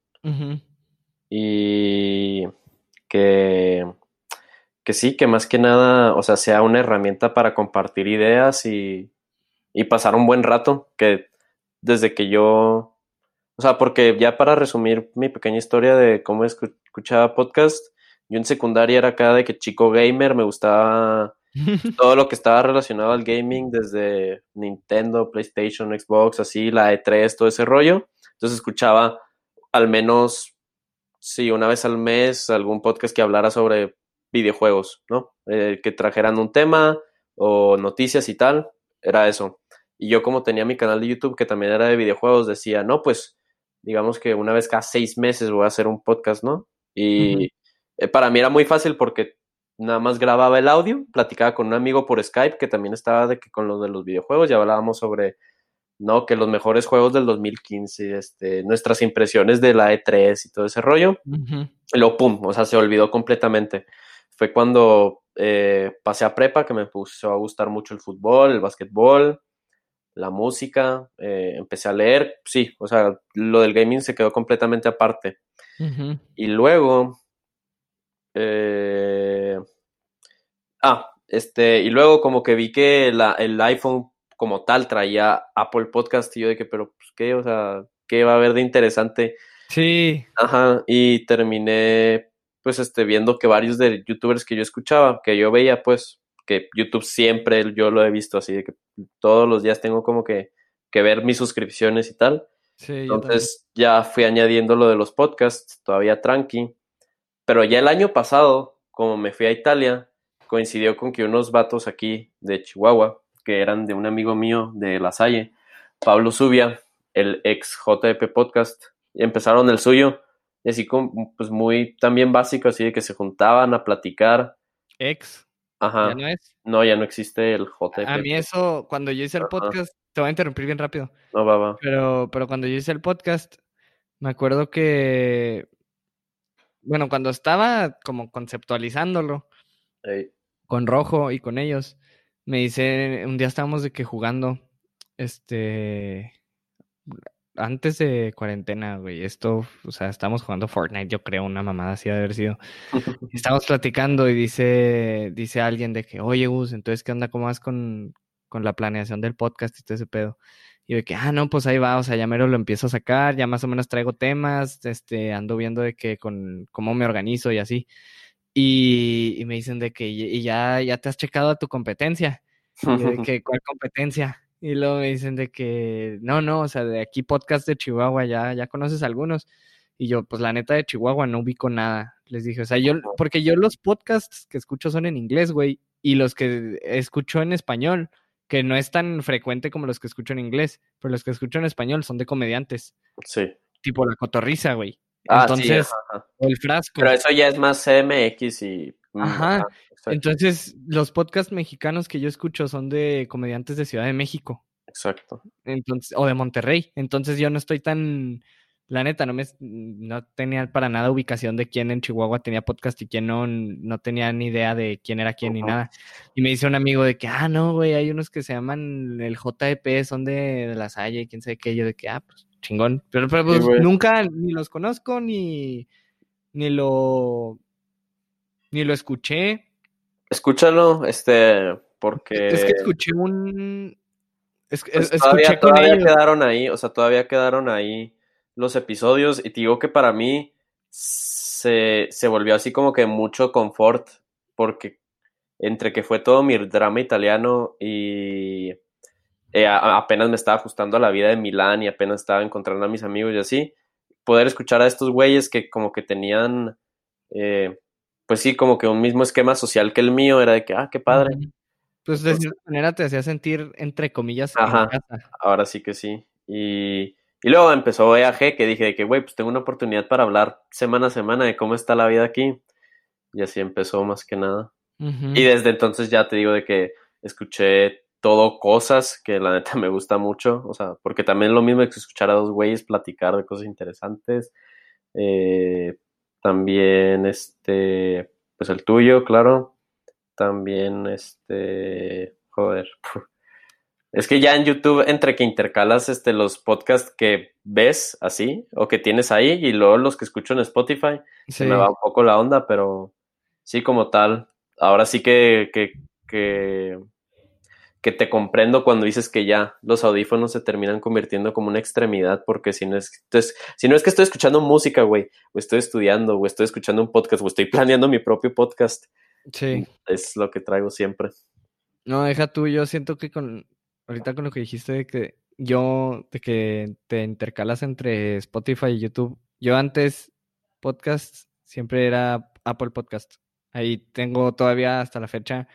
Y que, que sí, que más que nada, o sea, sea una herramienta para compartir ideas y, y pasar un buen rato, que desde que yo, o sea, porque ya para resumir mi pequeña historia de cómo escu- escuchaba podcast, yo en secundaria era acá de que chico gamer, me gustaba todo lo que estaba relacionado al gaming, desde Nintendo, PlayStation, Xbox, así, la E3, todo ese rollo. Entonces escuchaba al menos, sí, una vez al mes algún podcast que hablara sobre videojuegos, ¿no? Eh, que trajeran un tema o noticias y tal, era eso. Y yo como tenía mi canal de YouTube que también era de videojuegos, decía, no, pues digamos que una vez cada seis meses voy a hacer un podcast, ¿no? Y eh, para mí era muy fácil porque nada más grababa el audio, platicaba con un amigo por Skype que también estaba de que con lo de los videojuegos, ya hablábamos sobre no, que los mejores juegos del 2015, este, nuestras impresiones de la E3 y todo ese rollo. Y luego, pum, o sea, se olvidó completamente. Fue cuando eh, pasé a prepa que me puso a gustar mucho el fútbol, el básquetbol, la música, eh, empecé a leer, sí, o sea, lo del gaming se quedó completamente aparte. Y luego, eh, ah, este, y luego como que vi que la- el iPhone como tal traía Apple Podcast y yo de que, pero, pues, ¿qué? O sea, ¿qué va a haber de interesante? Sí, Ajá, y terminé pues este viendo que varios de youtubers que yo escuchaba, que yo veía pues que YouTube siempre yo lo he visto así de que todos los días tengo como que, que ver mis suscripciones y tal. sí. Entonces ya fui añadiendo lo de los podcasts, todavía tranqui. Pero ya el año pasado, como me fui a Italia, coincidió con que unos vatos aquí de Chihuahua, que eran de un amigo mío de La Salle, Pablo Zubia, el ex JP Podcast, empezaron el suyo, y así como, pues muy también básico, así de que se juntaban a platicar. Ex, Ajá. ¿ya no es? No, ya no existe el JP. A mí eso, cuando yo hice el Ajá. podcast, te voy a interrumpir bien rápido, No, va, va. pero, pero cuando yo hice el podcast, me acuerdo que, bueno, cuando estaba como conceptualizándolo Ey, con Rojo y con ellos, me dice, un día estábamos de que jugando, este, antes de cuarentena, güey, esto, o sea, estábamos jugando Fortnite, yo creo, una mamada así de haber sido. Y Estábamos platicando y dice, dice alguien de que, oye, Gus, entonces, ¿qué onda? ¿Cómo vas con, con la planeación del podcast y todo ese pedo? Y de que, ah, no, pues ahí va, o sea, ya mero lo empiezo a sacar, ya más o menos traigo temas, este, ando viendo de que con cómo me organizo y así. Y, y me dicen de que, y ya, ya te has checado a tu competencia. Y de que, ¿cuál competencia? Y luego me dicen de que, no, no, o sea, de aquí podcast de Chihuahua, ya, ya conoces algunos. Y yo, pues la neta de Chihuahua no ubico nada. Les dije, o sea, yo, porque yo los podcasts que escucho son en inglés, güey, y los que escucho en español, que no es tan frecuente como los que escucho en inglés, pero los que escucho en español son de comediantes, Sí. tipo La Cotorriza, güey. Ah, sí, Entonces, ajá, ajá. o El Frasco. Pero eso ya es más CMX y. mm, Ajá. Entonces, los podcasts mexicanos que yo escucho son de comediantes de Ciudad de México. exacto. Entonces, o de Monterrey. Entonces yo no estoy tan, la neta, no me no tenía para nada ubicación de quién en Chihuahua tenía podcast y quién no, no tenía ni idea de quién era quién ni nada. Y me dice un amigo de que, ah, no, güey, hay unos que se llaman el JEP, son de, de la Salle, y quién sabe qué, yo de que, ah, pues chingón. Pero, pero, pues, nunca ni los conozco ni, ni lo, ni lo escuché. Escúchalo, este, porque. Es que escuché un, es- pues, es- todavía, escuché con todavía ellos. quedaron ahí, o sea, todavía quedaron ahí los episodios. Y te digo que para mí se, se volvió así como que mucho confort, porque entre que fue todo mi drama italiano y eh, a- apenas me estaba ajustando a la vida de Milán y apenas estaba encontrando a mis amigos y así, poder escuchar a estos güeyes que como que tenían, eh, pues sí, como que un mismo esquema social que el mío, era de que, ah, qué padre. Pues de cierta manera te hacía sentir, entre comillas, Ajá. en casa. Ahora sí que sí. Y, y luego empezó EAG, que dije de que, güey, pues tengo una oportunidad para hablar semana a semana de cómo está la vida aquí. Y así empezó más que nada. Y desde entonces ya te digo de que escuché todo cosas que la neta me gusta mucho. O sea, porque también es lo mismo que escuchar a dos güeyes platicar de cosas interesantes. Eh, también este, pues el tuyo, claro. También este, joder. Es que ya en YouTube, entre que intercalas este, los podcasts que ves así, o que tienes ahí, y luego los que escucho en Spotify, se me va un poco la onda, pero sí, como tal. Ahora sí que, que, que, que te comprendo cuando dices que ya los audífonos se terminan convirtiendo como una extremidad, porque si no es, entonces, si no es que estoy escuchando música, güey, o estoy estudiando, o estoy escuchando un podcast, o estoy planeando mi propio podcast, Sí. es lo que traigo siempre. No, deja tú, yo siento que con, ahorita con lo que dijiste de que yo, de que te intercalas entre Spotify y YouTube, yo antes podcast siempre era Apple Podcast. Ahí tengo todavía hasta la fecha,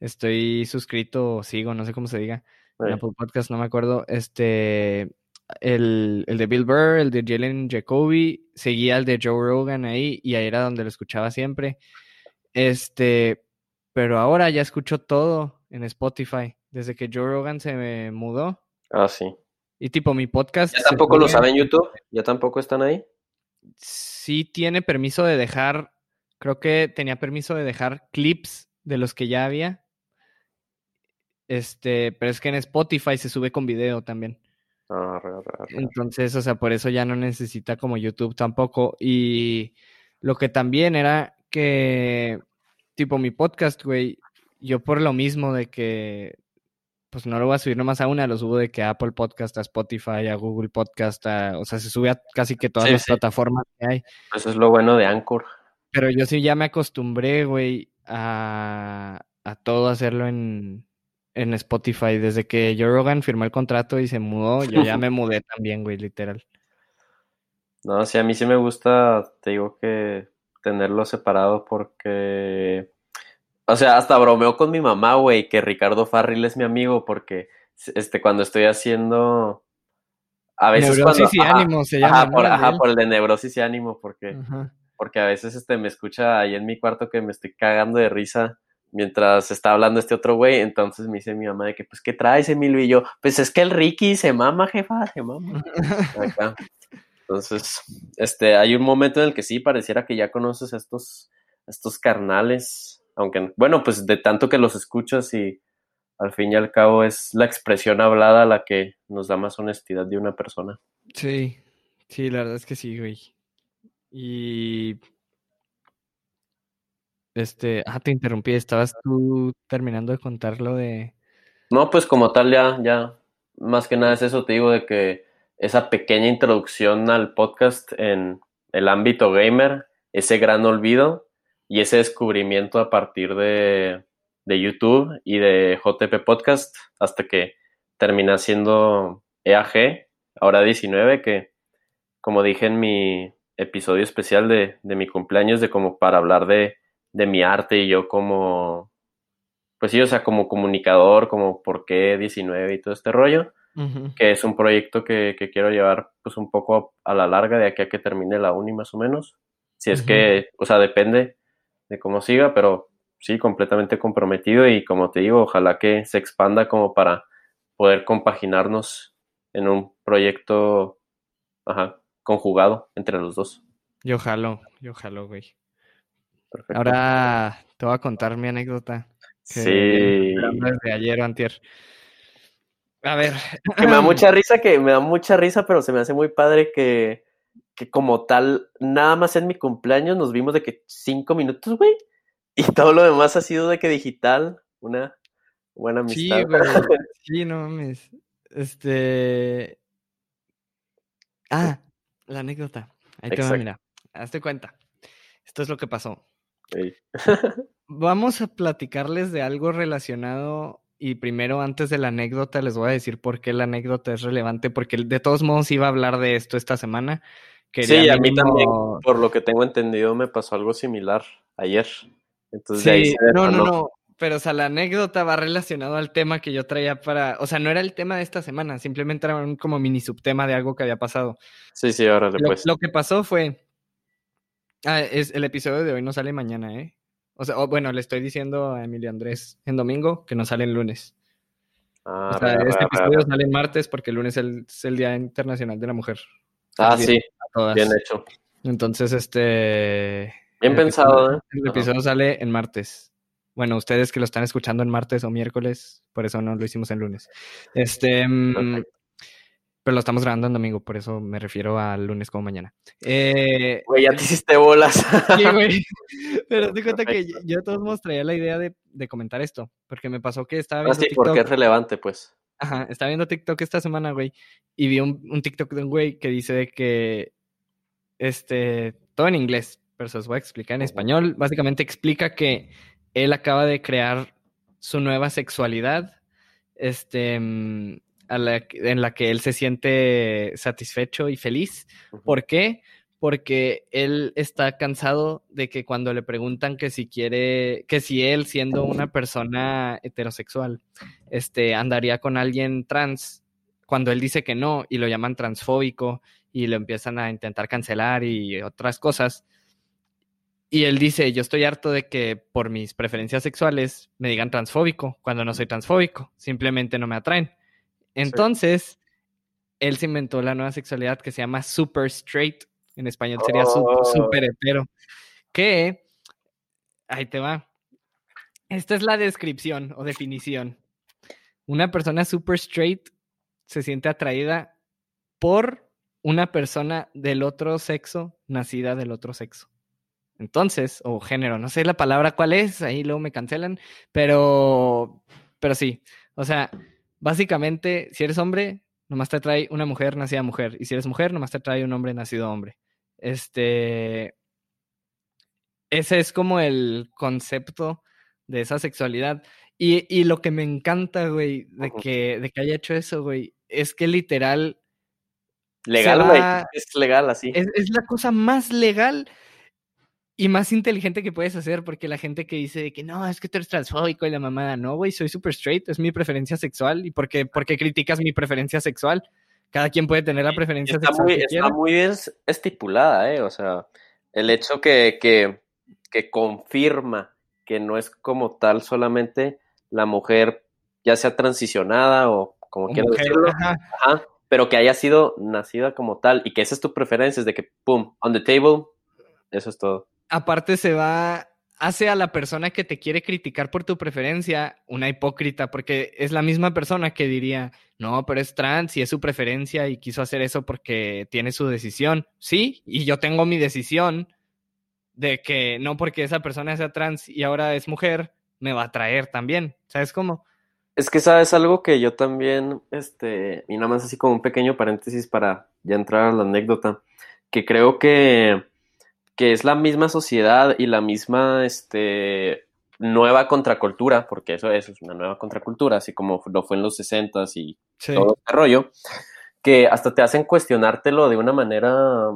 estoy suscrito o sigo, no sé cómo se diga, en Apple Podcast, no me acuerdo, este, el, el de Bill Burr, el de Jalen Jacoby, seguía el de Joe Rogan ahí y ahí era donde lo escuchaba siempre. Este, pero ahora ya escucho todo en Spotify. Desde que Joe Rogan se me mudó, Ah, sí. Y tipo, mi podcast... ¿Ya tampoco lo saben YouTube? ¿Ya tampoco están ahí? Sí tiene permiso de dejar, creo que tenía permiso de dejar clips de los que ya había. Este, pero es que en Spotify se sube con video también. Ah, re, re, re. Entonces, o sea, por eso ya no necesita como YouTube tampoco. Y lo que también era que, tipo, mi podcast, güey, yo por lo mismo de que, pues no lo voy a subir nomás a una, lo subo de que a Apple Podcast, a Spotify, a Google Podcast, a- o sea, se sube a casi que todas Sí, las sí. plataformas que hay. Eso es lo bueno de Anchor. Pero yo sí ya me acostumbré, güey, a, a todo hacerlo en, en Spotify. Desde que Joe Rogan firmó el contrato y se mudó, yo ya me mudé también, güey, literal. No, sí, a mí sí me gusta, te digo que tenerlo separado porque, o sea, hasta bromeo con mi mamá, güey, que Ricardo Farril es mi amigo porque, este, cuando estoy haciendo, a veces Neurosis cuando, y ajá, ánimo se ajá, llama, ¿no? por, ajá, por el de neurosis y ánimo, porque, Ajá. porque a veces, este, me escucha ahí en mi cuarto que me estoy cagando de risa mientras está hablando este otro güey, entonces me dice mi mamá de que, pues, ¿qué traes, Emilio? Y yo, pues, es que el Ricky se mama, jefa, se mama. Acá. Entonces, este, hay un momento en el que sí pareciera que ya conoces a estos, a estos carnales, aunque, bueno, pues de tanto que los escuchas y al fin y al cabo es la expresión hablada la que nos da más honestidad de una persona. Sí, sí, la verdad es que sí, güey. Y este, ah, te interrumpí, estabas tú terminando de contar lo de No, pues como tal ya, ya, más que nada es eso, te digo de que esa pequeña introducción al podcast en el ámbito gamer, ese gran olvido y ese descubrimiento a partir de, de YouTube y de JP Podcast hasta que termina siendo EAG, ahora 19, que como dije en mi episodio especial de, de mi cumpleaños, de como para hablar de, de mi arte y yo como pues sí, o sea, como comunicador, como por qué 19 y todo este rollo, que es un proyecto que, que quiero llevar pues un poco a, a la larga de aquí a que termine la uni más o menos. Si es que, o sea, depende de cómo siga, pero sí, completamente comprometido y como te digo, ojalá que se expanda como para poder compaginarnos en un proyecto, ajá, conjugado entre los dos. Yo jalo, yo jalo, güey. Perfecto. Ahora te voy a contar mi anécdota que sí. desde ayer o antier. A ver, que me da mucha risa, que me da mucha risa, pero se me hace muy padre que, que como tal, nada más en mi cumpleaños nos vimos de que cinco minutos, güey, y todo lo demás ha sido de que digital, una buena Sí, amistad. güey. Sí, no mames. Este. Ah, la anécdota. Ahí te va, Exacto. mira. Hazte cuenta. Esto es lo que pasó. Vamos a platicarles de algo relacionado y primero antes de la anécdota les voy a decir por qué la anécdota es relevante, porque de todos modos iba a hablar de esto esta semana. Quería Sí, a mí también, por lo que tengo entendido, me pasó algo similar ayer. Entonces, de ahí Sí, se no, no, no, pero o sea, la anécdota va relacionado al tema que yo traía para, o sea, no era el tema de esta semana, simplemente era un como mini subtema de algo que había pasado. Sí, sí, órale, Lo, pues. lo que pasó fue, ah, es, el episodio de hoy no sale mañana, ¿eh? O sea, bueno, le estoy diciendo a Emilio Andrés en domingo que no sale el lunes. Ah, O sea, este episodio sale el martes porque el lunes es el, es el Día Internacional de la Mujer. Ah, sí, bien hecho. Entonces, este... Bien el pensado, episodio- ¿eh? El episodio sale en martes. Bueno, ustedes que lo están escuchando en martes o miércoles, por eso no lo hicimos en lunes. Este, mm, Perfecto. Pero lo estamos grabando en domingo, por eso me refiero al lunes como mañana. Eh, Güey, ya te hiciste bolas. sí, güey. Pero te cuenta que yo, de todos modos traía la idea de, de comentar esto, porque me pasó que estaba Ah, viendo sí, porque es relevante, pues. Ajá, estaba viendo TikTok esta semana, güey, y vi un, un TikTok de un güey que dice de que, este, todo en inglés, pero se los voy a explicar en español. Básicamente explica que él acaba de crear su nueva sexualidad, este, mm, a la que- en la que él se siente satisfecho y feliz. ¿Por qué? Porque él está cansado de que cuando le preguntan que si quiere, que si él siendo una persona heterosexual, este, andaría con alguien trans, cuando él dice que no y lo llaman transfóbico y lo empiezan a intentar cancelar y otras cosas. Y él dice, yo estoy harto de que por mis preferencias sexuales me digan transfóbico cuando no soy transfóbico, simplemente no me atraen. Entonces, él se inventó la nueva sexualidad que se llama super straight. En español sería super, super hetero. Que, ahí te va. Esta es la descripción o definición. Una persona super straight se siente atraída por una persona del otro sexo, nacida del otro sexo. Entonces, o género, no sé la palabra cuál es, ahí luego me cancelan, pero, pero sí, o sea, básicamente, si eres hombre, nomás te trae una mujer nacida mujer, y si eres mujer, nomás te trae un hombre nacido hombre. Este, ese es como el concepto de esa sexualidad. Y, y lo que me encanta, güey, de que, de que haya hecho eso, güey, es que literal... Legal, güey. Es legal así. Es, es la cosa más legal y más inteligente que puedes hacer, porque la gente que dice que no, es que tú eres transfóbico y la mamada, no, güey, soy super straight, es mi preferencia sexual. ¿Y por qué, por qué criticas mi preferencia sexual? Cada quien puede tener la preferencia está sexual. Muy, que está muy estipulada, ¿eh? O sea, el hecho que, que, que confirma que no es como tal solamente la mujer, ya sea transicionada o como quieras decirlo, ajá. Ajá, pero que haya sido nacida como tal y que esa es tu preferencia, es de que, pum, on the table, eso es todo aparte se va, hace a la persona que te quiere criticar por tu preferencia una hipócrita, porque es la misma persona que diría, no, pero es trans y es su preferencia y quiso hacer eso porque tiene su decisión. Sí, y yo tengo mi decisión de que no porque esa persona sea trans y ahora es mujer, me va a traer también. ¿Sabes cómo? Es que sabes algo que yo también, este, y nada más así como un pequeño paréntesis para ya entrar a la anécdota, que creo que que es la misma sociedad y la misma este, nueva contracultura, porque eso, eso es una nueva contracultura, así como lo fue en los 60 y sí. todo este rollo, que hasta te hacen cuestionártelo de una manera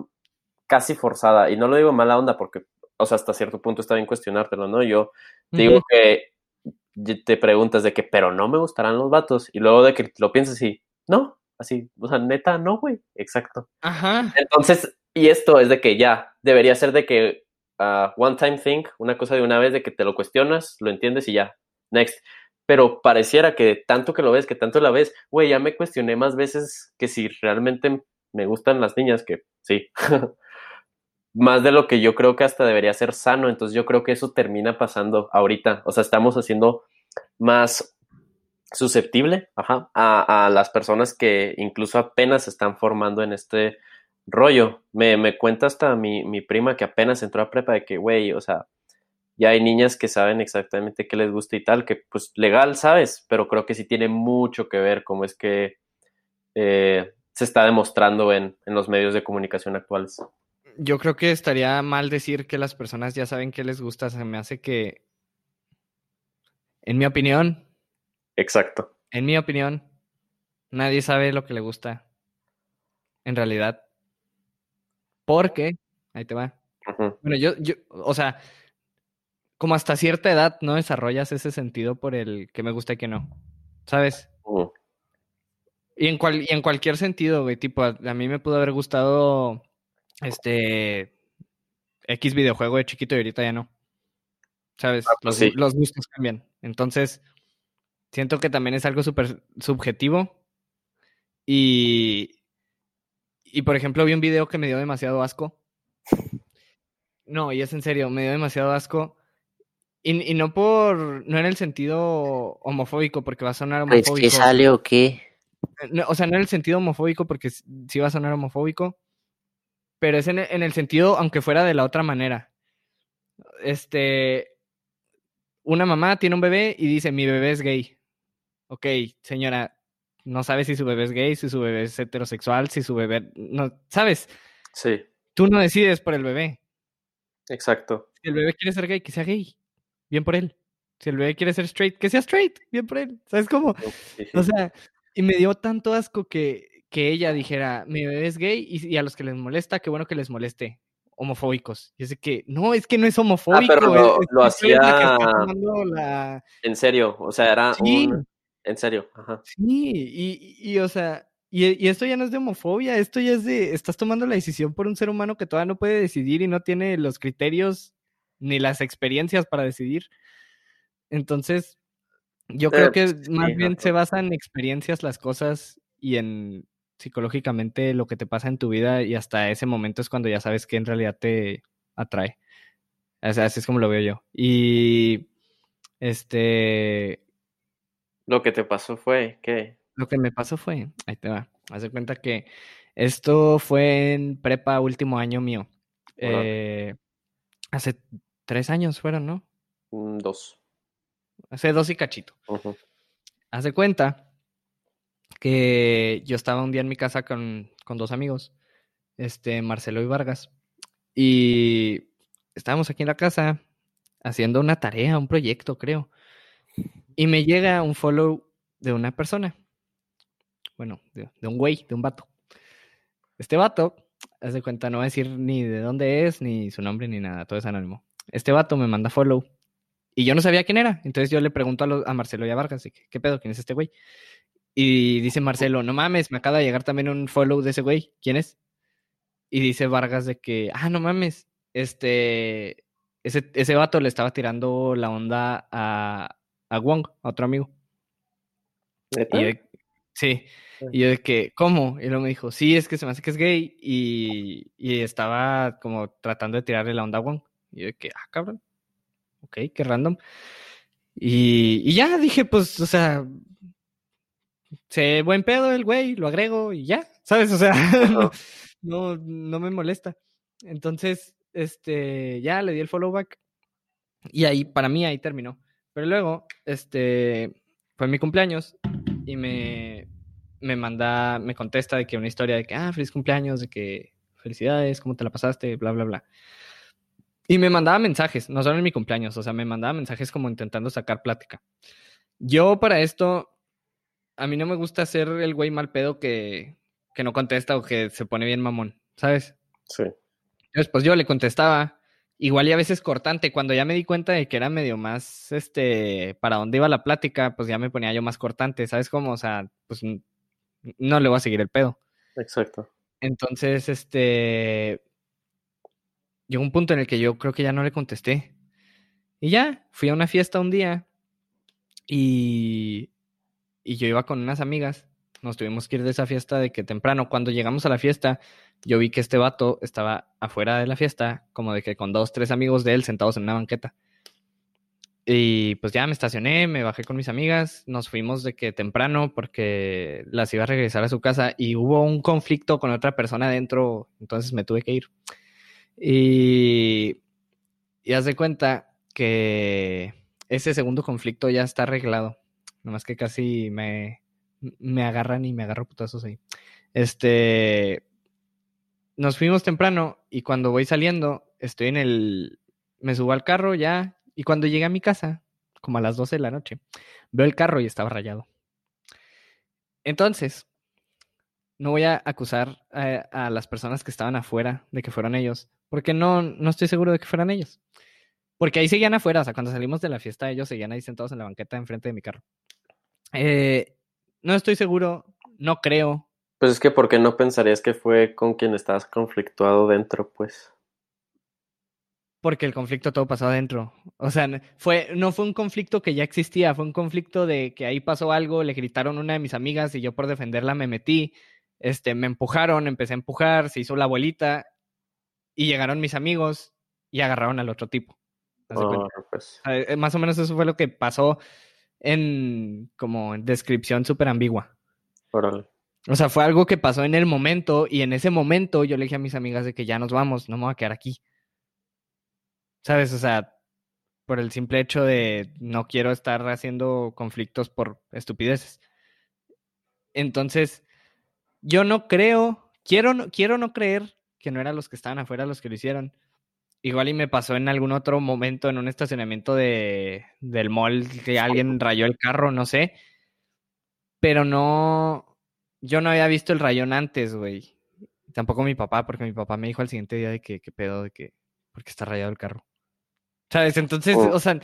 casi forzada. Y no lo digo mala onda, porque, o sea, hasta cierto punto está bien cuestionártelo, ¿no? Yo digo uh -huh. que te preguntas de que, pero no me gustarán los vatos, y luego de que lo piensas y, no, así, o sea, neta, no, güey, exacto. Ajá. Entonces, y esto es de que ya, debería ser de que uh, one time thing, una cosa de una vez, de que te lo cuestionas, lo entiendes y ya, next. Pero pareciera que tanto que lo ves, que tanto la ves, güey, ya me cuestioné más veces que si realmente me gustan las niñas, que sí. más de lo que yo creo que hasta debería ser sano, entonces yo creo que eso termina pasando ahorita, o sea, estamos haciendo más susceptible a, a las personas que incluso apenas están formando en este rollo. Me, me cuenta hasta mi, mi, prima que apenas entró a prepa de que, güey, o sea, ya hay niñas que saben exactamente qué les gusta y tal, que pues legal, ¿sabes? Pero creo que sí tiene mucho que ver cómo es que eh, se está demostrando en, en los medios de comunicación actuales. Yo creo que estaría mal decir que las personas ya saben qué les gusta. Se me hace que, en mi opinión. Exacto. En mi opinión, nadie sabe lo que le gusta. En realidad. Porque, ahí te va. Uh -huh. Bueno, yo, yo, o sea, como hasta cierta edad no desarrollas ese sentido por el que me gusta y que no. ¿Sabes? Uh -huh. Y en, cual, y en cualquier sentido, güey, tipo, a, a, mí me pudo haber gustado este X videojuego de chiquito y ahorita ya no. ¿Sabes? Ah, pues los, sí. los, gustos cambian. Entonces, siento que también es algo súper subjetivo. Y, y por ejemplo, vi un video que me dio demasiado asco. No, y es en serio, me dio demasiado asco. Y, y no por. No en el sentido homofóbico, porque va a sonar homofóbico. ¿Pues que sale o qué? No, o sea, no en el sentido homofóbico, porque sí va a sonar homofóbico. Pero es en, en el sentido, aunque fuera de la otra manera. Este. Una mamá tiene un bebé y dice: Mi bebé es gay. Ok, señora, no sabes si su bebé es gay, si su bebé es heterosexual, si su bebé. No, ¿Sabes? Sí. Tú no decides por el bebé. Exacto. Si el bebé quiere ser gay, que sea gay. Bien por él. Si el bebé quiere ser straight, que sea straight. Bien por él. ¿Sabes cómo? Sí. O sea, y me dio tanto asco que, que ella dijera: Mi bebé es gay y, y, a los que les molesta, qué bueno que les moleste. Homofóbicos. Y es que, no, es que no es homofóbico. Ah, pero lo, es, lo hacía. La... En serio. O sea, era sí. un en serio, ajá. Sí, y, y, o sea, y, y, esto ya no es de homofobia, esto ya es de, estás tomando la decisión por un ser humano que todavía no puede decidir y no tiene los criterios ni las experiencias para decidir. Entonces, yo creo que sí, más bien no. se basa en experiencias las cosas y en psicológicamente lo que te pasa en tu vida y hasta ese momento es cuando ya sabes que en realidad te atrae. O sea, así es como lo veo yo. Y este... Lo que te pasó fue, ¿qué? Lo que me pasó fue, ahí te va, haz de cuenta que esto fue en prepa último año mío. Eh, hace tres años fueron, ¿no? Mm, dos. Hace dos y cachito. Haz de cuenta que yo estaba un día en mi casa con, con dos amigos, este, Marcelo y Vargas, y estábamos aquí en la casa haciendo una tarea, un proyecto, creo. Y me llega un follow de una persona. Bueno, de, un güey, de un vato. Este vato, haz de cuenta, no voy a decir ni de dónde es, ni su nombre, ni nada, todo es anónimo. Este vato me manda follow. Y yo no sabía quién era. Entonces yo le pregunto a, a Marcelo y a Vargas, ¿qué pedo? ¿Quién es este güey? Y dice Marcelo, no mames, me acaba de llegar también un follow de ese güey. ¿Quién es? Y dice Vargas de que, ah, no mames, este, ese, ese vato le estaba tirando la onda a, a Wong, a otro amigo. Y sí. Ah. Y yo de que, ¿cómo? Y luego me dijo, sí, es que se me hace que es gay. Y, y estaba como tratando de tirarle la onda a Wong. Y yo de que, ah, cabrón. Ok, qué random. Y, y ya dije, pues, o sea, se buen pedo el güey, lo agrego y ya, ¿sabes? O sea, no, no me molesta. Entonces, este, ya le di el follow back y ahí, para mí, ahí terminó. Pero luego, este, fue mi cumpleaños y me, me manda, me contesta de que una historia de que, ah, feliz cumpleaños, de que felicidades, ¿cómo te la pasaste? Bla, bla, bla. Y me mandaba mensajes, no solo en mi cumpleaños, o sea, me mandaba mensajes como intentando sacar plática. Yo para esto, a mí no me gusta ser el güey mal pedo que, que no contesta o que se pone bien mamón, ¿sabes? Sí. Entonces, pues yo le contestaba, igual y a veces cortante. Cuando ya me di cuenta de que era medio más, este, para dónde iba la plática, pues ya me ponía yo más cortante, ¿sabes cómo? O sea, pues no le voy a seguir el pedo. Exacto. Entonces, este, llegó un punto en el que yo creo que ya no le contesté. Y ya, fui a una fiesta un día y, y yo iba con unas amigas. Nos tuvimos que ir de esa fiesta de que temprano, cuando llegamos a la fiesta, yo vi que este vato estaba afuera de la fiesta, como de que con dos, tres amigos de él sentados en una banqueta. Y pues ya me estacioné, me bajé con mis amigas, nos fuimos de que temprano porque las iba a regresar a su casa y hubo un conflicto con otra persona adentro, entonces me tuve que ir. Y, y haz de cuenta que ese segundo conflicto ya está arreglado, nomás que casi me, me agarran y me agarro putazos ahí. Este, nos fuimos temprano y cuando voy saliendo, estoy en el, me subo al carro ya y cuando llegué a mi casa, como a las 12 de la noche, veo el carro y estaba rayado. Entonces, no voy a acusar a, las personas que estaban afuera de que fueron ellos, porque no, no estoy seguro de que fueran ellos. Porque ahí seguían afuera, o sea, cuando salimos de la fiesta, ellos seguían ahí sentados en la banqueta enfrente de mi carro. Eh, no estoy seguro, no creo, pues es que, ¿por qué no pensarías que fue con quien estabas conflictuado dentro, pues? Porque el conflicto todo pasó adentro. O sea, fue, no fue un conflicto que ya existía, fue un conflicto de que ahí pasó algo, le gritaron una de mis amigas y yo por defenderla me metí. Este, me empujaron, empecé a empujar, se hizo la abuelita y llegaron mis amigos y agarraron al otro tipo. Oh, pues. Eh, más o menos eso fue lo que pasó en como en descripción súper ambigua. Órale. O sea, fue algo que pasó en el momento y en ese momento yo le dije a mis amigas de que ya nos vamos, no me voy a quedar aquí. ¿Sabes? O sea, por el simple hecho de no quiero estar haciendo conflictos por estupideces. Entonces, yo no creo, quiero, quiero no creer que no eran los que estaban afuera los que lo hicieron. Igual y me pasó en algún otro momento en un estacionamiento de, del mall que alguien rayó el carro, no sé. Pero no, yo no había visto el rayón antes, güey. Tampoco mi papá, porque mi papá me dijo al siguiente día de que, qué pedo, de que, porque está rayado el carro. ¿Sabes? Entonces, oh. o sea,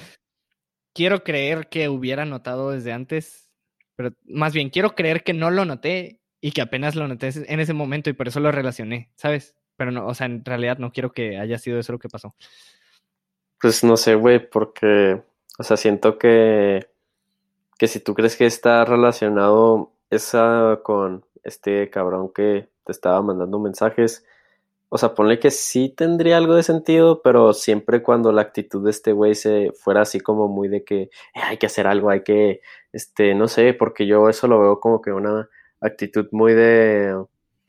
quiero creer que hubiera notado desde antes, pero más bien quiero creer que no lo noté y que apenas lo noté en ese momento y por eso lo relacioné, ¿sabes? Pero no, o sea, en realidad no quiero que haya sido eso lo que pasó. Pues no sé, güey, porque, o sea, siento que, que si tú crees que está relacionado esa con este cabrón que te estaba mandando mensajes. O sea, ponle que sí tendría algo de sentido, pero siempre cuando la actitud de este güey se fuera así como muy de que "Eh, hay que hacer algo, hay que, este, no sé, porque yo eso lo veo como que una actitud muy de,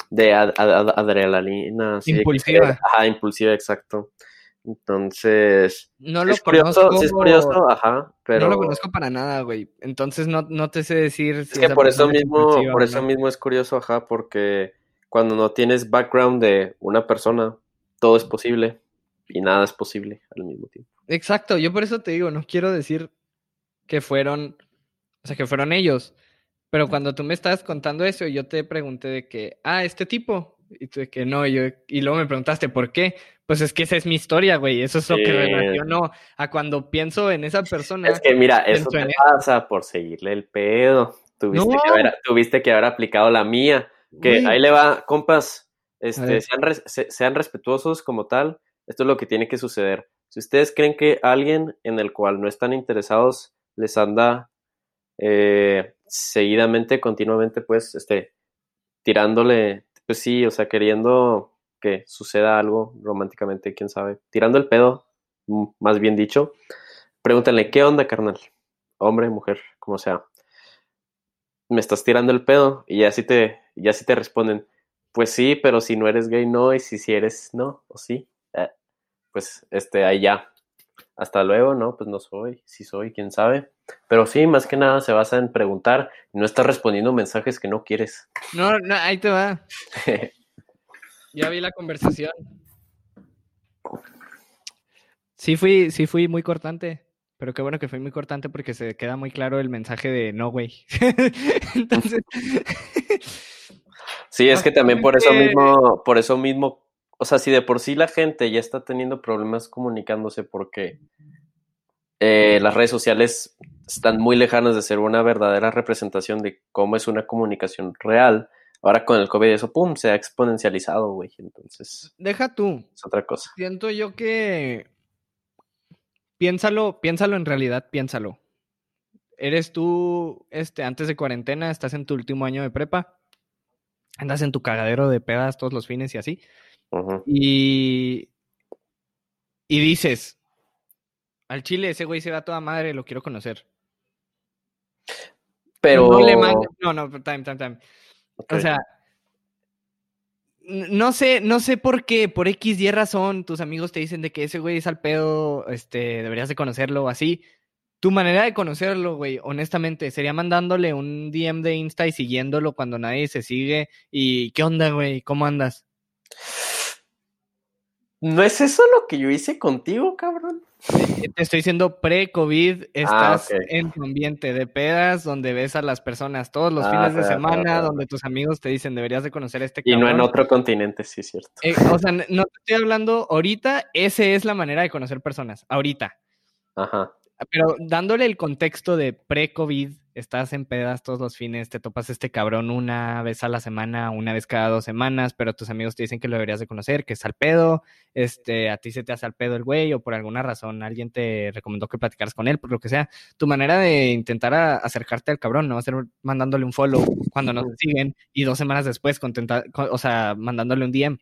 de ad- ad- ad- adrenalina, así que- Impulsiva. ajá, impulsiva, exacto. Entonces, No lo es curioso, sí es curioso, ajá, pero No lo conozco para nada, güey. Entonces no, no te sé decir si es que esa por eso es mismo, impulsiva por eso no. mismo es curioso, ajá, porque cuando no tienes background de una persona, todo es posible y nada es posible al mismo tiempo. Exacto, yo por eso te digo, no quiero decir que fueron, o sea, que fueron ellos, pero cuando tú me estabas contando eso, yo te pregunté de que, ah, este tipo, y tú de que no, y yo, y luego me preguntaste por qué, pues es que esa es mi historia, güey, eso es lo que Sí. relacionó a cuando pienso en esa persona. Es que mira, eso te en pasa por seguirle el pedo. Tuviste, No. que haber, tuviste que haber aplicado la mía. Que Güey, ahí le va, compas, este, sean, res- se- sean respetuosos como tal. Esto es lo que tiene que suceder. Si ustedes creen que alguien en el cual no están interesados les anda eh, seguidamente, continuamente, pues, este, tirándole, pues sí, o sea, queriendo que suceda algo románticamente, quién sabe, tirando el pedo, mm, más bien dicho, pregúntenle, ¿qué onda, carnal? Hombre, mujer, como sea. Me estás tirando el pedo y ya sí te, ya sí te responden, pues sí, pero si no eres gay, no, y si sí eres, no, o sí, eh, pues este, ahí ya. Hasta luego, no, pues no soy, sí soy, quién sabe. Pero sí, más que nada se basa en preguntar y no estás respondiendo mensajes que no quieres. No, no, ahí te va. Ya vi la conversación. Sí fui, sí fui muy cortante, pero qué bueno que fui muy cortante porque se queda muy claro el mensaje de no, güey. Entonces, Sí, es que también por eso Básicamente- mismo, por eso mismo, o sea, si de por sí la gente ya está teniendo problemas comunicándose porque eh, las redes sociales están muy lejanas de ser una verdadera representación de cómo es una comunicación real, ahora con el COVID eso, pum, se ha exponencializado, güey. Entonces, deja tú. es otra cosa. Siento yo que piénsalo, piénsalo en realidad, piénsalo. Eres tú, este, antes de cuarentena, estás en tu último año de prepa, andas en tu cagadero de pedas todos los fines y así. Y, y dices, al chile ese güey se va toda madre, lo quiero conocer. Pero, No le no, no, time, time, time. O sea, no sé, no sé por qué, por X y razón, tus amigos te dicen de que ese güey es al pedo, este, deberías de conocerlo o así. Tu manera de conocerlo, güey, honestamente, sería mandándole un DM de Insta y siguiéndolo cuando nadie se sigue. ¿Y qué onda, güey? ¿Cómo andas? ¿No es eso lo que yo hice contigo, cabrón? Te estoy diciendo pre-COVID, estás Ah, en tu ambiente de pedas donde ves a las personas todos los Ah, fines de semana, donde tus amigos te dicen deberías de conocer a este Y no en cabrón". otro continente, sí, es cierto. Eh, o sea, no te estoy hablando ahorita, esa es la manera de conocer personas, ahorita. Ajá. Pero dándole el contexto de pre-COVID, estás en pedas todos los fines, te topas este cabrón una vez a la semana, una vez cada dos semanas, pero tus amigos te dicen que lo deberías de conocer, que es al pedo, este, a ti se te hace al pedo el güey, o por alguna razón alguien te recomendó que platicaras con él, por lo que sea. Tu manera de intentar a- acercarte al cabrón no va a ser mandándole un follow cuando no te siguen y dos semanas después, contenta, co- o sea, mandándole un DM.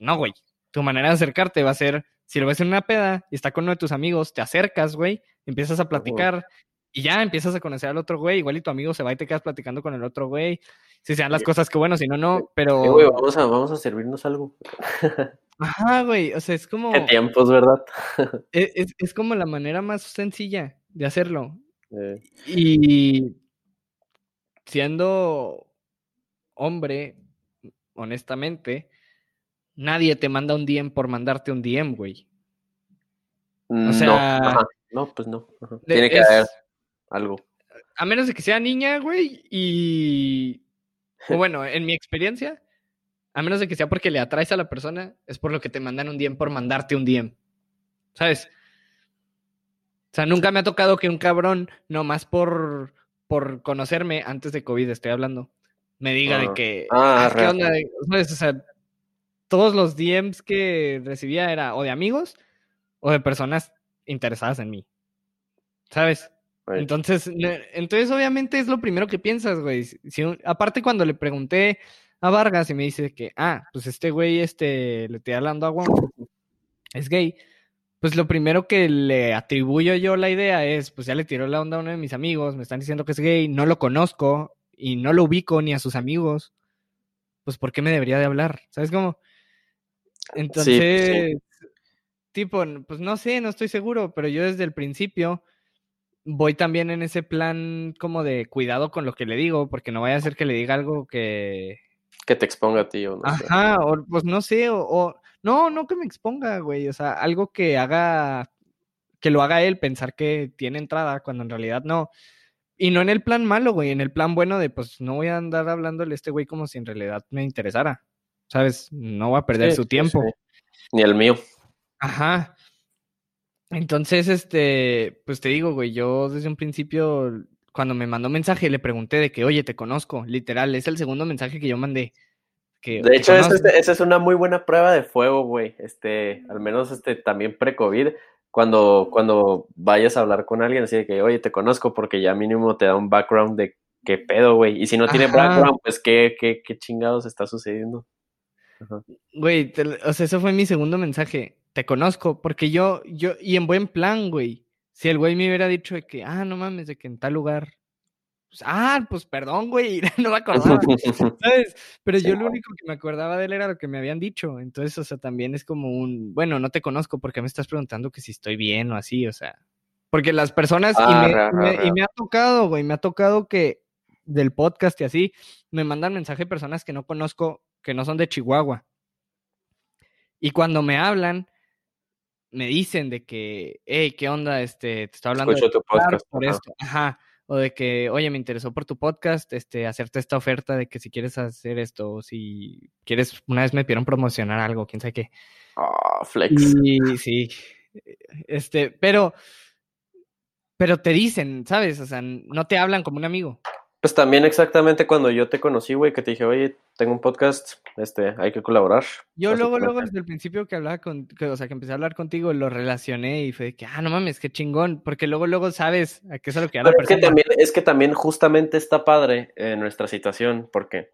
No, güey. Tu manera de acercarte va a ser, si lo ves en una peda y está con uno de tus amigos, te acercas, güey, empiezas a platicar y ya empiezas a conocer al otro güey, igual y tu amigo se va y te quedas platicando con el otro güey. Si sean las Sí. cosas que bueno, si no, no, pero... güey, vamos a, vamos a servirnos algo. Ajá, güey, o sea, es como... Qué tiempos, ¿verdad? Es, es- es como la manera más sencilla de hacerlo. Eh, Y siendo hombre, honestamente, nadie te manda un DM por mandarte un DM, güey. no, sea, ajá. no, pues no. ajá. Tiene que es- haber algo. A menos de que sea niña, güey, y... O bueno, en mi experiencia, a menos de que sea porque le atraes a la persona, es por lo que te mandan un DM por mandarte un DM. ¿Sabes? O sea, nunca me ha tocado que un cabrón, nomás por, por conocerme, antes de COVID estoy hablando, me diga de Ah. que... Ah, "Ah, ¿Qué onda? de-?" ¿Sabes? O sea, todos los DMs que recibía era o de amigos o de personas interesadas en mí. ¿Sabes? Entonces, entonces obviamente es lo primero que piensas, güey. Si, aparte cuando le pregunté a Vargas y me dice que, ah, pues este güey, este, le estoy hablando a Juan, es gay, pues lo primero que le atribuyo yo la idea es, pues ya le tiró la onda a uno de mis amigos, me están diciendo que es gay, no lo conozco y no lo ubico ni a sus amigos, pues ¿por qué me debería de hablar? ¿Sabes cómo? Entonces, tipo, pues no sé, no estoy seguro, pero yo desde el principio voy también en ese plan como de cuidado con lo que le digo, porque no vaya a ser que le diga algo que... Que te exponga a ti o no Ajá, o pues no sé, o, No, no que me exponga, güey, o sea, algo que haga... Que lo haga él pensar que tiene entrada cuando en realidad no. Y no en el plan malo, güey, en el plan bueno de pues no voy a andar hablándole a este güey como si en realidad me interesara. ¿Sabes? No va a perder su tiempo. Ni el mío. Ajá. Entonces, este, pues te digo, güey, yo desde un principio, cuando me mandó mensaje, le pregunté de que, oye, te conozco, literal, es el segundo mensaje que yo mandé. Que, de hecho, esa es, una muy buena prueba de fuego, güey, este, al menos este, también pre-COVID, cuando, cuando vayas a hablar con alguien, así de que, oye, te conozco, porque ya mínimo te da un background de qué pedo, güey, y si no tiene background, pues qué, qué, qué chingados está sucediendo. Güey, o sea, eso fue mi segundo mensaje te conozco, porque yo, yo, y en buen plan, güey. Si el güey me hubiera dicho de que, ah, no mames, de que en tal lugar. Pues, ah, pues perdón, güey, no me acordaba, ¿sabes? Pero yo lo único que me acordaba de él era lo que me habían dicho. Entonces, o sea, también es como un, bueno, no te conozco porque me estás preguntando que si estoy bien o así, o sea. Porque las personas, y, ah, me, y me ha tocado, güey, me ha tocado que del podcast y así, me mandan mensaje personas que no conozco, que no son de Chihuahua. Y cuando me hablan, me dicen de que, hey, ¿qué onda? Este, te estoy hablando de tu podcast por esto. Ajá. O de que, oye, me interesó por tu podcast, este, hacerte esta oferta de que si quieres hacer esto, o si quieres, una vez me pidieron promocionar algo, quién sabe qué. Ah, flex. Y sí, este, pero, pero te dicen, ¿sabes? O sea, no te hablan como un amigo. Pues también exactamente cuando yo te conocí, güey, que te dije, oye, tengo un podcast, este, hay que colaborar. Yo luego, luego, desde el principio que hablaba con, o sea, que empecé a hablar contigo, lo relacioné y fue que, ah, no mames, qué chingón, porque luego, luego sabes a qué es lo que habla Es que, también, es que también justamente está padre en nuestra situación, porque,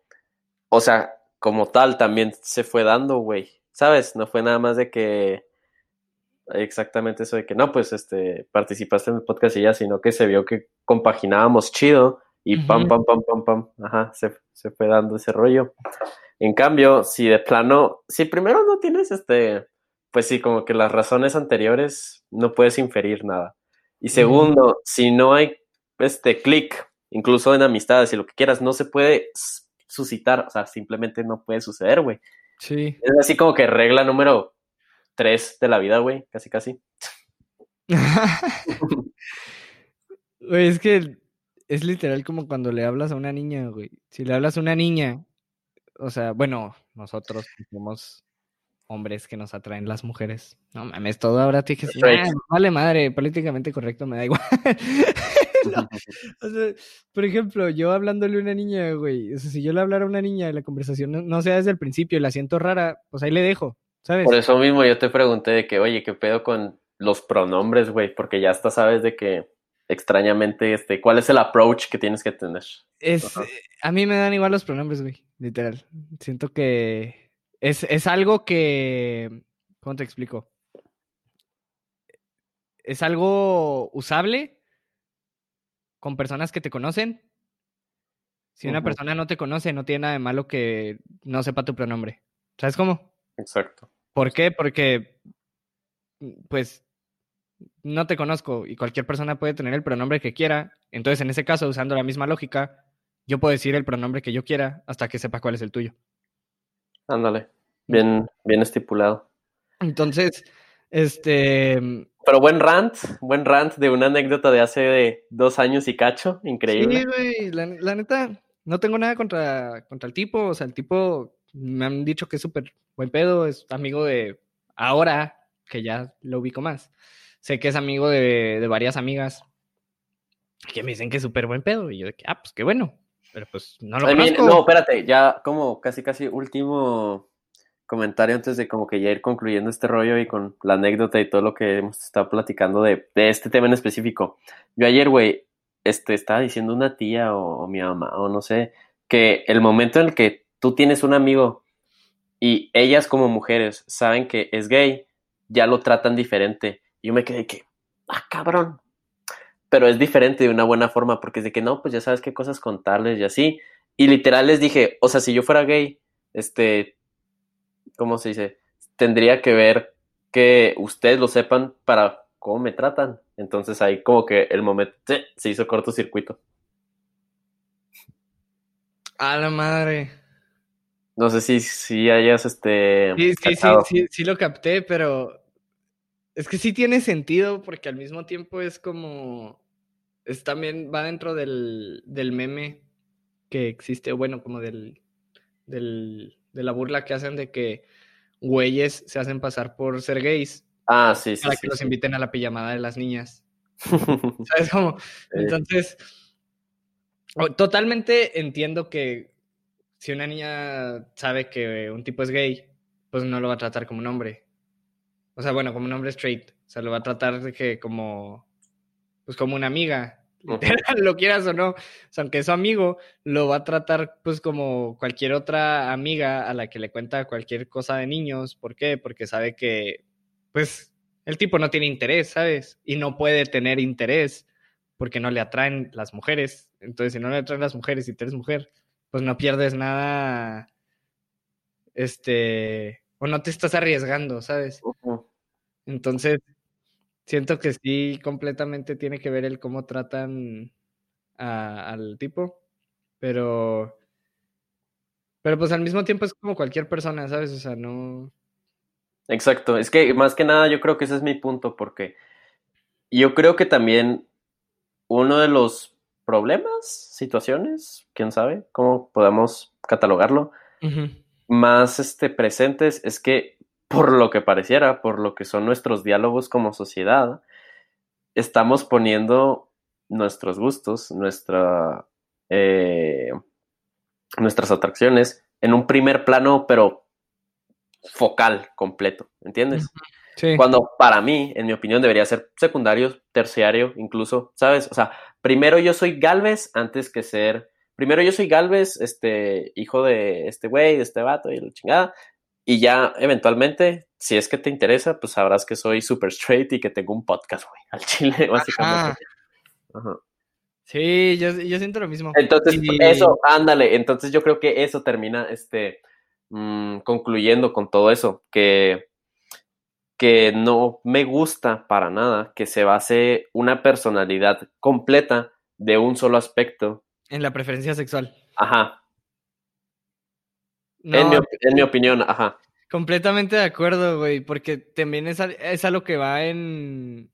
o sea, como tal, también se fue dando, güey, ¿sabes? No fue nada más de que, exactamente eso de que, no, pues, este, participaste en el podcast y ya, sino que se vio que compaginábamos chido y pam, pam, pam, pam, pam, ajá, se, se, fue dando ese rollo. En cambio, si de plano, si primero no tienes este, pues sí, como que las razones anteriores no puedes inferir nada. Y segundo, si no hay este clic, incluso en amistades y lo que quieras, no se puede suscitar, o sea, simplemente no puede suceder, güey. Sí. Es así como que regla número tres de la vida, güey, casi, casi. Güey, es que es literal como cuando le hablas a una niña, güey. Si le hablas a una niña, o sea, bueno, nosotros somos hombres que nos atraen las mujeres. No mames, todo ahora tienes que ah, vale madre, políticamente correcto, me da igual. o sea, por ejemplo, yo hablándole a una niña, güey, o sea, si yo le hablara a una niña y la conversación no, sea desde el principio y la siento rara, pues ahí le dejo, ¿sabes? Por eso mismo yo te pregunté de que, oye, ¿qué pedo con los pronombres, güey? Porque ya hasta sabes de que extrañamente, este, ¿cuál es el approach que tienes que tener? Es, a mí me dan igual los pronombres, güey, literal. Siento que es, es algo que, ¿cómo te explico? Es algo usable con personas que te conocen. Si una persona no te conoce, no tiene nada de malo que no sepa tu pronombre. ¿Sabes cómo? Exacto. ¿Por qué? Porque, pues, no te conozco y cualquier persona puede tener el pronombre que quiera. Entonces, en ese caso, usando la misma lógica, yo puedo decir el pronombre que yo quiera hasta que sepa cuál es el tuyo. Ándale, bien, bien estipulado. Entonces, este... Pero buen rant, buen rant de una anécdota de hace dos años y cacho, increíble. Sí, güey, la, neta, no tengo nada contra, contra el tipo, o sea, el tipo me han dicho que es súper buen pedo, es amigo de ahora, que ya lo ubico más sé que es amigo de, varias amigas que me dicen que es súper buen pedo. Y yo de que, ah, pues qué bueno. Pero pues no lo conozco. No, espérate, ya como casi casi último comentario antes de como que ya ir concluyendo este rollo y con la anécdota y todo lo que hemos estado platicando de, de este tema en específico. Yo ayer, güey, este, estaba diciendo una tía o, o, mi mamá o no sé, que el momento en el que tú tienes un amigo y ellas como mujeres saben que es gay, ya lo tratan diferente. Y yo me quedé que, ah, cabrón. Pero es diferente de una buena forma porque es de que no, pues ya sabes qué cosas contarles y así. Y literal les dije, o sea, si yo fuera gay, este, ¿cómo se dice? Tendría que ver que ustedes lo sepan para cómo me tratan. Entonces ahí como que el momento se hizo cortocircuito. A la madre. No sé si, si hayas este. Sí, sí, sí, sí, sí, lo capté, pero es que sí tiene sentido porque al mismo tiempo es como. Es también va dentro del, del meme que existe, bueno, como del, del, de la burla que hacen de que güeyes se hacen pasar por ser gays. Ah, sí, sí. Para sí, que los sí. inviten a la pijamada de las niñas. ¿Sabes cómo? Entonces, totalmente entiendo que si una niña sabe que un tipo es gay, pues no lo va a tratar como un hombre. O sea, bueno, como un hombre straight. O sea, lo va a tratar de que como, pues como una amiga. Literal, lo quieras o no. O sea, aunque es su amigo, lo va a tratar pues como cualquier otra amiga a la que le cuenta cualquier cosa de niños. ¿Por qué? Porque sabe que, pues, el tipo no tiene interés, ¿sabes? Y no puede tener interés porque no le atraen las mujeres. Entonces, si no le atraen las mujeres y tú eres mujer, pues no pierdes nada, este, o no te estás arriesgando, ¿sabes? Uh -huh. Entonces, siento que sí, completamente tiene que ver el cómo tratan a, al tipo, pero, pero pues al mismo tiempo es como cualquier persona, ¿sabes? O sea, no... Exacto, es que más que nada yo creo que ese es mi punto, porque yo creo que también uno de los problemas, situaciones, quién sabe cómo podemos catalogarlo, uh -huh. más este, presentes es que por lo que pareciera, por lo que son nuestros diálogos como sociedad, estamos poniendo nuestros gustos, nuestra, eh, nuestras atracciones en un primer plano, pero focal, completo, ¿entiendes? Sí. Cuando para mí, en mi opinión, debería ser secundario, terciario, incluso, ¿sabes? O sea, primero yo soy Galvez antes que ser. Primero yo soy Galvez, este, hijo de este güey, de este vato y la chingada. Y ya, eventualmente, si es que te interesa, pues sabrás que soy super straight y que tengo un podcast, güey, al chile, básicamente. Ajá. Sí, yo, yo, siento lo mismo. Entonces, eso, ándale. Entonces, yo creo que eso termina, este, mmm, concluyendo con todo eso, que que no me gusta para nada que se base una personalidad completa de un solo aspecto. En la preferencia sexual. Ajá. No, en, mi, en, mi, opinión, ajá. Completamente de acuerdo, güey, porque también es a, es a lo que va en,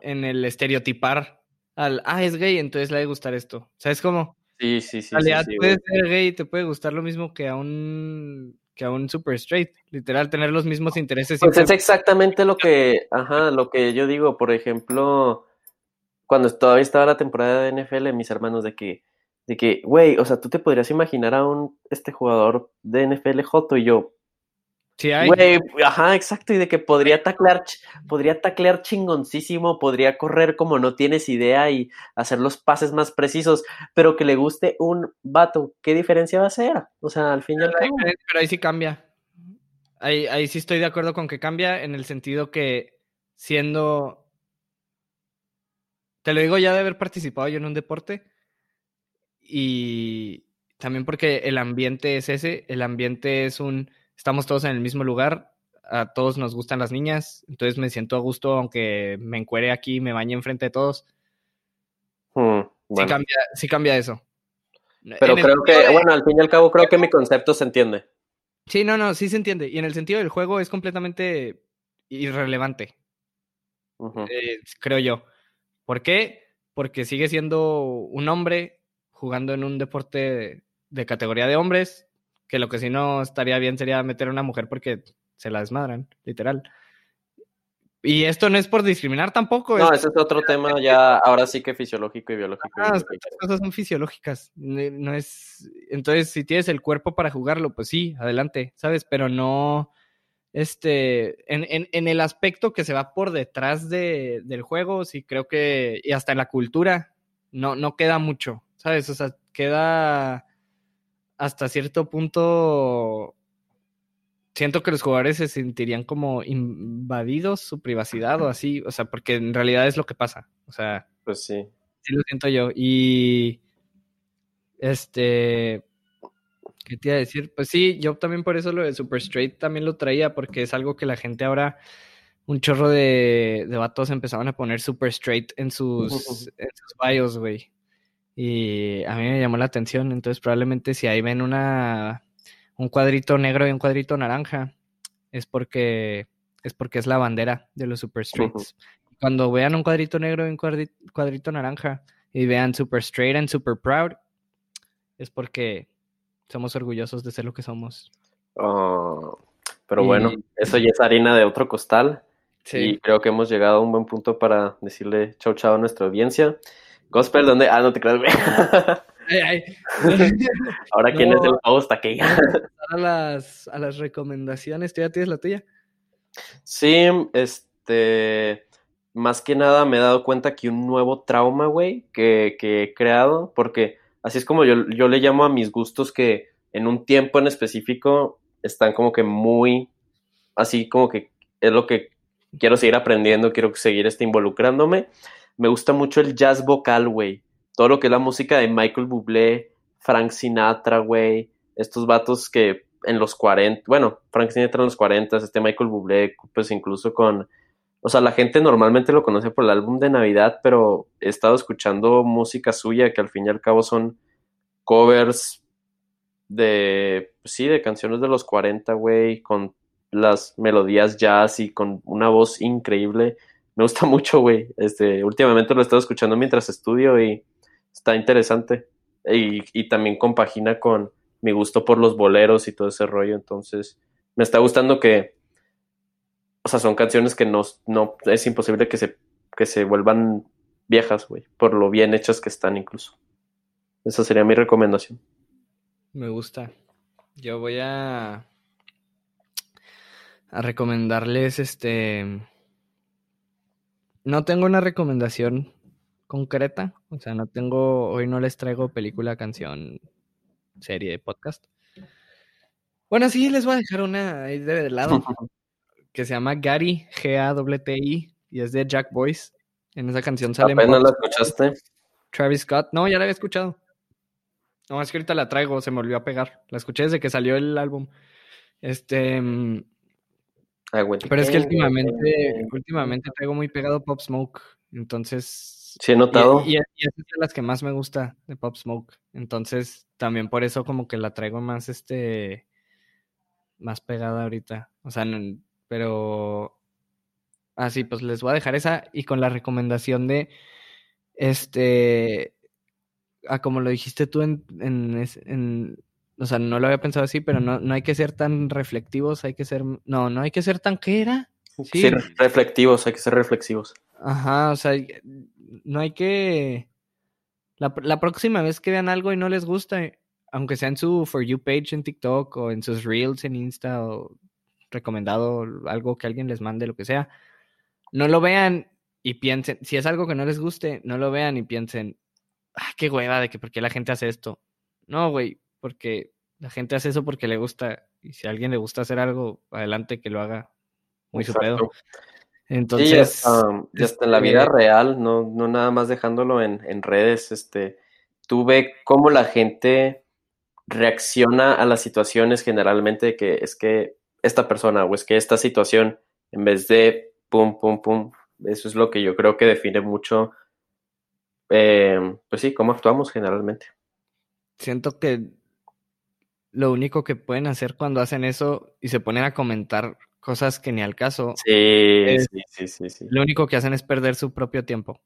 en el estereotipar al, ah, es gay, entonces le ha de gustar esto. ¿Sabes cómo? Sí, sí, sí. En realidad sí, sí, puede ser gay y te puede gustar lo mismo que a un que a un super straight, literal, tener los mismos intereses. Pues es exactamente lo que, ajá, lo que yo digo, por ejemplo, cuando todavía estaba la temporada de NFL, mis hermanos de que, de que, güey, o sea, tú te podrías imaginar a un, este jugador de NFL Joto y yo, Sí hay. Güey, ajá, exacto, y de que podría taclear, podría taclear chingoncísimo, podría correr como no tienes idea y hacer los pases más precisos, pero que le guste un vato, ¿qué diferencia va a ser? O sea, al fin y al cabo. Pero ahí sí cambia. Ahí, ahí sí estoy de acuerdo con que cambia en el sentido que siendo. Te lo digo ya de haber participado yo en un deporte y también porque el ambiente es ese, el ambiente es un estamos todos en el mismo lugar, a todos nos gustan las niñas, entonces me siento a gusto aunque me encuere aquí, me bañe enfrente de todos. Hmm, bueno. sí, cambia, sí cambia eso. Pero en creo que, de... bueno, al fin y al cabo creo que mi concepto se entiende. Sí, no, no, sí se entiende. Y en el sentido del juego es completamente irrelevante. Uh -huh. eh, creo yo. ¿Por qué? Porque sigue siendo un hombre jugando en un deporte de, de categoría de hombres, que lo que si no estaría bien sería meter a una mujer porque se la desmadran, literal. y esto no es por discriminar tampoco. No, ese es otro tema ya, ahora sí que fisiológico y biológico. Ah, estas cosas son fisiológicas. No es. Entonces, si tienes el cuerpo para jugarlo, pues sí, adelante, ¿sabes? Pero no. Este. En, en, en el aspecto que se va por detrás de, del juego, sí creo que. Y hasta en la cultura, no, no queda mucho, ¿sabes? O sea, queda hasta cierto punto siento que los jugadores se sentirían como invadidos su privacidad o así, o sea, porque en realidad es lo que pasa, o sea, pues sí. Sí lo siento yo y este ¿qué te iba a decir? Pues sí, yo también por eso lo de Super Straight también lo traía porque es algo que la gente ahora un chorro de, de vatos empezaban a poner Super Straight en sus, en sus bios, güey. Y a mí me llamó la atención, entonces probablemente si ahí ven una un cuadrito negro y un cuadrito naranja, es porque es porque es la bandera de los Super Straights. Cuando vean un cuadrito negro y un cuadrito, naranja y vean Super Straight and Super Proud, es porque somos orgullosos de ser lo que somos. Oh, pero bueno, eso ya es harina de otro costal. Sí. Y creo que hemos llegado a un buen punto para decirle chau chau a nuestra audiencia. Gospel, ¿dónde? Ah, no te creas, güey. Ahora, ¿quién es el host aquí? a, las, a las recomendaciones, ¿tú ya tienes la tuya? Sí, este. Más que nada me he dado cuenta que un nuevo trauma, güey, que, que, he creado, porque así es como yo, yo le llamo a mis gustos que en un tiempo en específico están como que muy. Así como que es lo que quiero seguir aprendiendo, quiero seguir este, involucrándome. Me gusta mucho el jazz vocal, güey todo lo que es la música de Michael Bublé, Frank Sinatra, güey, estos vatos que en los 40, bueno, Frank Sinatra en los 40, este Michael Bublé, pues incluso con, o sea, la gente normalmente lo conoce por el álbum de Navidad, pero he estado escuchando música suya que al fin y al cabo son covers de, pues sí, de canciones de los 40, güey, con las melodías jazz y con una voz increíble. Me gusta mucho, güey. Este, últimamente lo he estado escuchando mientras estudio y está interesante. Y, también compagina con mi gusto por los boleros y todo ese rollo. Entonces, me está gustando que, o sea, son canciones que no, no es imposible que se, que se vuelvan viejas, güey, por lo bien hechas que están incluso. Esa sería mi recomendación. Me gusta. Yo voy a a recomendarles este no tengo una recomendación concreta. O sea, no tengo, hoy no les traigo película, canción, serie, podcast. Bueno, sí, les voy a dejar una ahí de lado que se llama Gary, G-A-T-I, y es de Jack Boyce. En esa canción sale. ¿Apenas la escuchaste? Travis Scott. No, ya la había escuchado. No, es que ahorita la traigo, se me volvió a pegar. La escuché desde que salió el álbum. Este. Mm, pero es que últimamente, últimamente traigo muy pegado Pop Smoke. Entonces, Sí, he notado. Y, y, es de las que más me gusta de Pop Smoke. Entonces, también por eso como que la traigo más, este, más pegada ahorita. O sea, pero... Así, pues les voy a dejar esa y con la recomendación de, este, a como lo dijiste tú en, en, o sea, no lo había pensado así, pero no, no hay que ser tan reflectivos, hay que ser, no, no hay que ser tan, ¿qué era? Sí, reflectivos, hay que ser reflexivos. Ajá, o sea, no hay que... La, la, próxima vez que vean algo y no les gusta, aunque sea en su For You page en TikTok o en sus Reels en Insta o recomendado algo que alguien les mande, lo que sea, no lo vean y piensen, si es algo que no les guste, no lo vean y piensen, ah, qué hueva de que por qué la gente hace esto. No, güey, porque la gente hace eso porque le gusta y si a alguien le gusta hacer algo, adelante que lo haga. Muy su pedo. Entonces. Sí, hasta, en la vida real, no, no nada más dejándolo en, en redes, este, tú ve cómo la gente reacciona a las situaciones generalmente que es que esta persona o es que esta situación, en vez de pum, pum, pum, eso es lo que yo creo que define mucho, eh, pues sí, cómo actuamos generalmente. Siento que lo único que pueden hacer cuando hacen eso y se ponen a comentar cosas que ni al caso. Sí, sí, sí, sí, Lo único que hacen es perder su propio tiempo.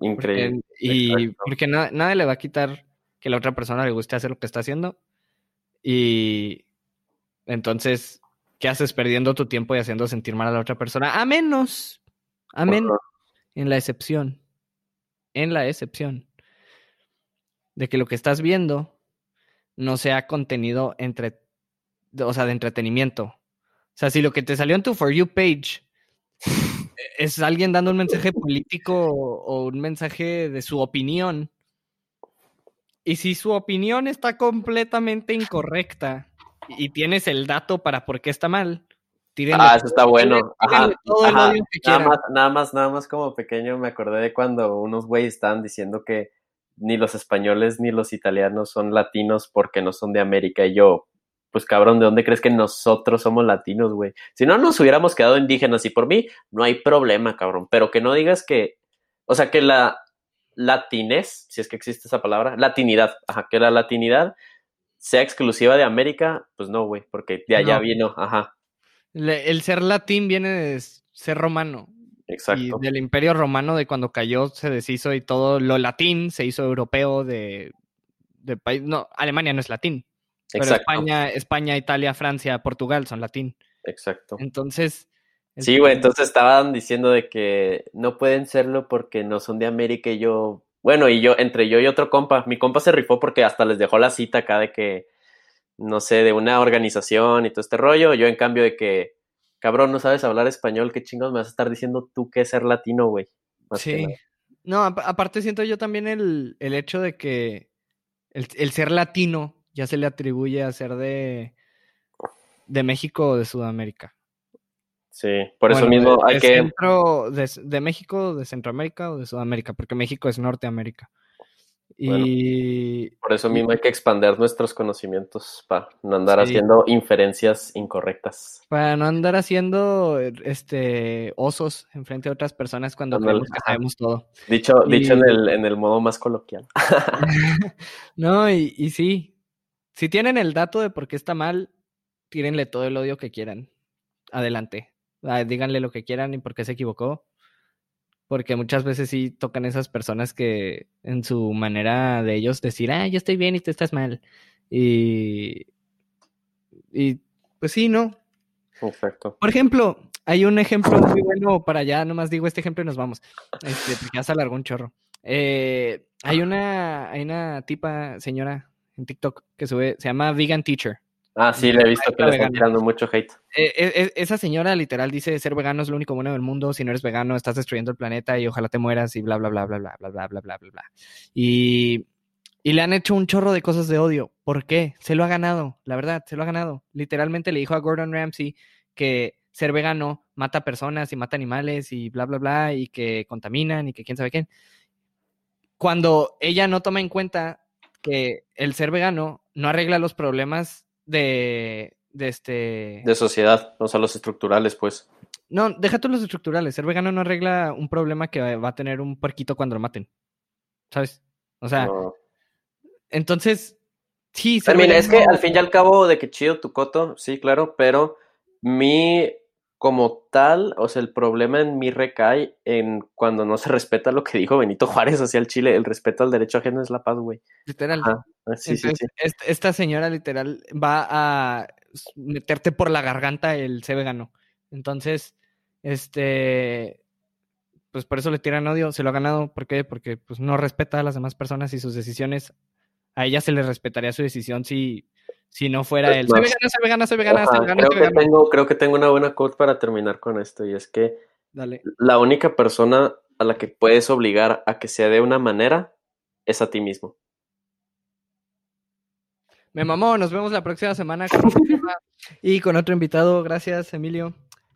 Increíble. y porque nadie le va a quitar que la otra persona le guste hacer lo que está haciendo. Y entonces, ¿qué haces perdiendo tu tiempo y haciendo sentir mal a la otra persona? A menos Amén en la excepción, en la excepción de que lo que estás viendo no sea contenido entre, o sea, de entretenimiento. O sea, si lo que te salió en tu For You page es alguien dando un mensaje político o un mensaje de su opinión, y si su opinión está completamente incorrecta y tienes el dato para por qué está mal, tírenle. Ah, eso está bueno. Ajá, Nada, más, nada más, nada más como pequeño me acordé de cuando unos güeyes estaban diciendo que ni los españoles ni los italianos son latinos porque no son de América. Y yo, pues cabrón, ¿de dónde crees que nosotros somos latinos, güey? Si no nos hubiéramos quedado indígenas y por mí, no hay problema, cabrón. Pero que no digas que, o sea, que la, latinez, si es que existe esa palabra, latinidad, ajá, que la latinidad sea exclusiva de América, pues no, güey, porque de allá vino, ajá. el ser latín viene de ser romano. Exacto. Y del imperio romano de cuando cayó se deshizo y todo lo latín se hizo europeo de, de país. No, Alemania no es latín. Pero España, España, Italia, Francia, Portugal son latín. Exacto. Entonces, Sí, güey, entonces estaban diciendo de que no pueden serlo porque no son de América y yo, bueno, y yo, entre yo y otro compa, mi compa se rifó porque hasta les dejó la cita acá de que, no sé, de una organización y todo este rollo, yo en cambio de que, cabrón, no sabes hablar español, qué chingos me vas a estar diciendo tú que es ser latino, güey. Sí. No, aparte siento yo también el, el hecho de que el, el, ser latino ya se le atribuye a ser de, de México o de Sudamérica. Sí, por eso mismo hay que... Centro de, México, de Centroamérica o de Sudamérica, porque México es Norteamérica. Y... por eso mismo hay que expandir nuestros conocimientos para no andar haciendo inferencias incorrectas. Para no andar haciendo este osos enfrente de otras personas cuando creemos que sabemos todo. Dicho, dicho en, el, en el modo más coloquial. no, y, y sí. Si tienen el dato de por qué está mal, tírenle todo el odio que quieran. Adelante. Ah, díganle lo que quieran y por qué se equivocó. Porque muchas veces sí tocan esas personas que en su manera de ellos decir, ah, yo estoy bien y tú estás mal. Y, y pues sí, ¿no? Perfecto. Por ejemplo, hay un ejemplo muy bueno para allá, nomás digo este ejemplo y nos vamos. Este, ya se alargó un chorro. Eh, hay una, hay una tipa, señora, en TikTok que sube, se llama Vegan Teacher. Ah, sí, le he visto que le están tirando mucho hate. Eh, eh, eh, esa señora literal dice ser vegano es lo único bueno del mundo. Si no eres vegano, estás destruyendo el planeta y ojalá te mueras y bla, bla, bla, bla, bla, bla, bla, bla, bla, bla, bla. Y, y le han hecho un chorro de cosas de odio. ¿Por qué? Se lo ha ganado, la verdad, se lo ha ganado. Literalmente le dijo a Gordon Ramsay que ser vegano mata personas y mata animales y bla, bla, bla, y que contaminan y que quién sabe quién. Cuando ella no toma en cuenta que el ser vegano no arregla los problemas de, de este... De sociedad, o sea, los estructurales, pues. No, deja los estructurales. Ser vegano no arregla un problema que va a tener un puerquito cuando lo maten. ¿Sabes? O sea, entonces, sí. Mira, es que al fin y al cabo de que chido tu coto, sí, claro, pero mi como tal, o sea, el problema en mí recae en cuando no se respeta lo que dijo Benito Juárez hacia el Chile, el respeto al derecho ajeno es la paz, güey. Literal. Ah, sí, sí, sí. Esta señora literal va a meterte por la garganta el se vegano. Entonces, este, pues por eso le tiran odio, se lo ha ganado. ¿Por qué? Porque pues no respeta a las demás personas y sus decisiones. A ella se le respetaría su decisión si si no fuera él. Soy vegana, soy vegana, soy vegana, soy vegana, creo, que Tengo, creo que tengo una buena quote para terminar con esto y es que la única persona a la que puedes obligar a que sea de una manera es a ti mismo. Me mamó, nos vemos la próxima semana con y con otro invitado. Gracias, Emilio.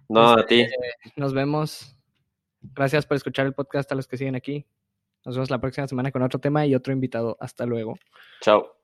No, a ti. Este, nos vemos. Gracias por escuchar el podcast a los que siguen aquí. Nos vemos la próxima semana con otro tema y otro invitado. Hasta luego. Chao.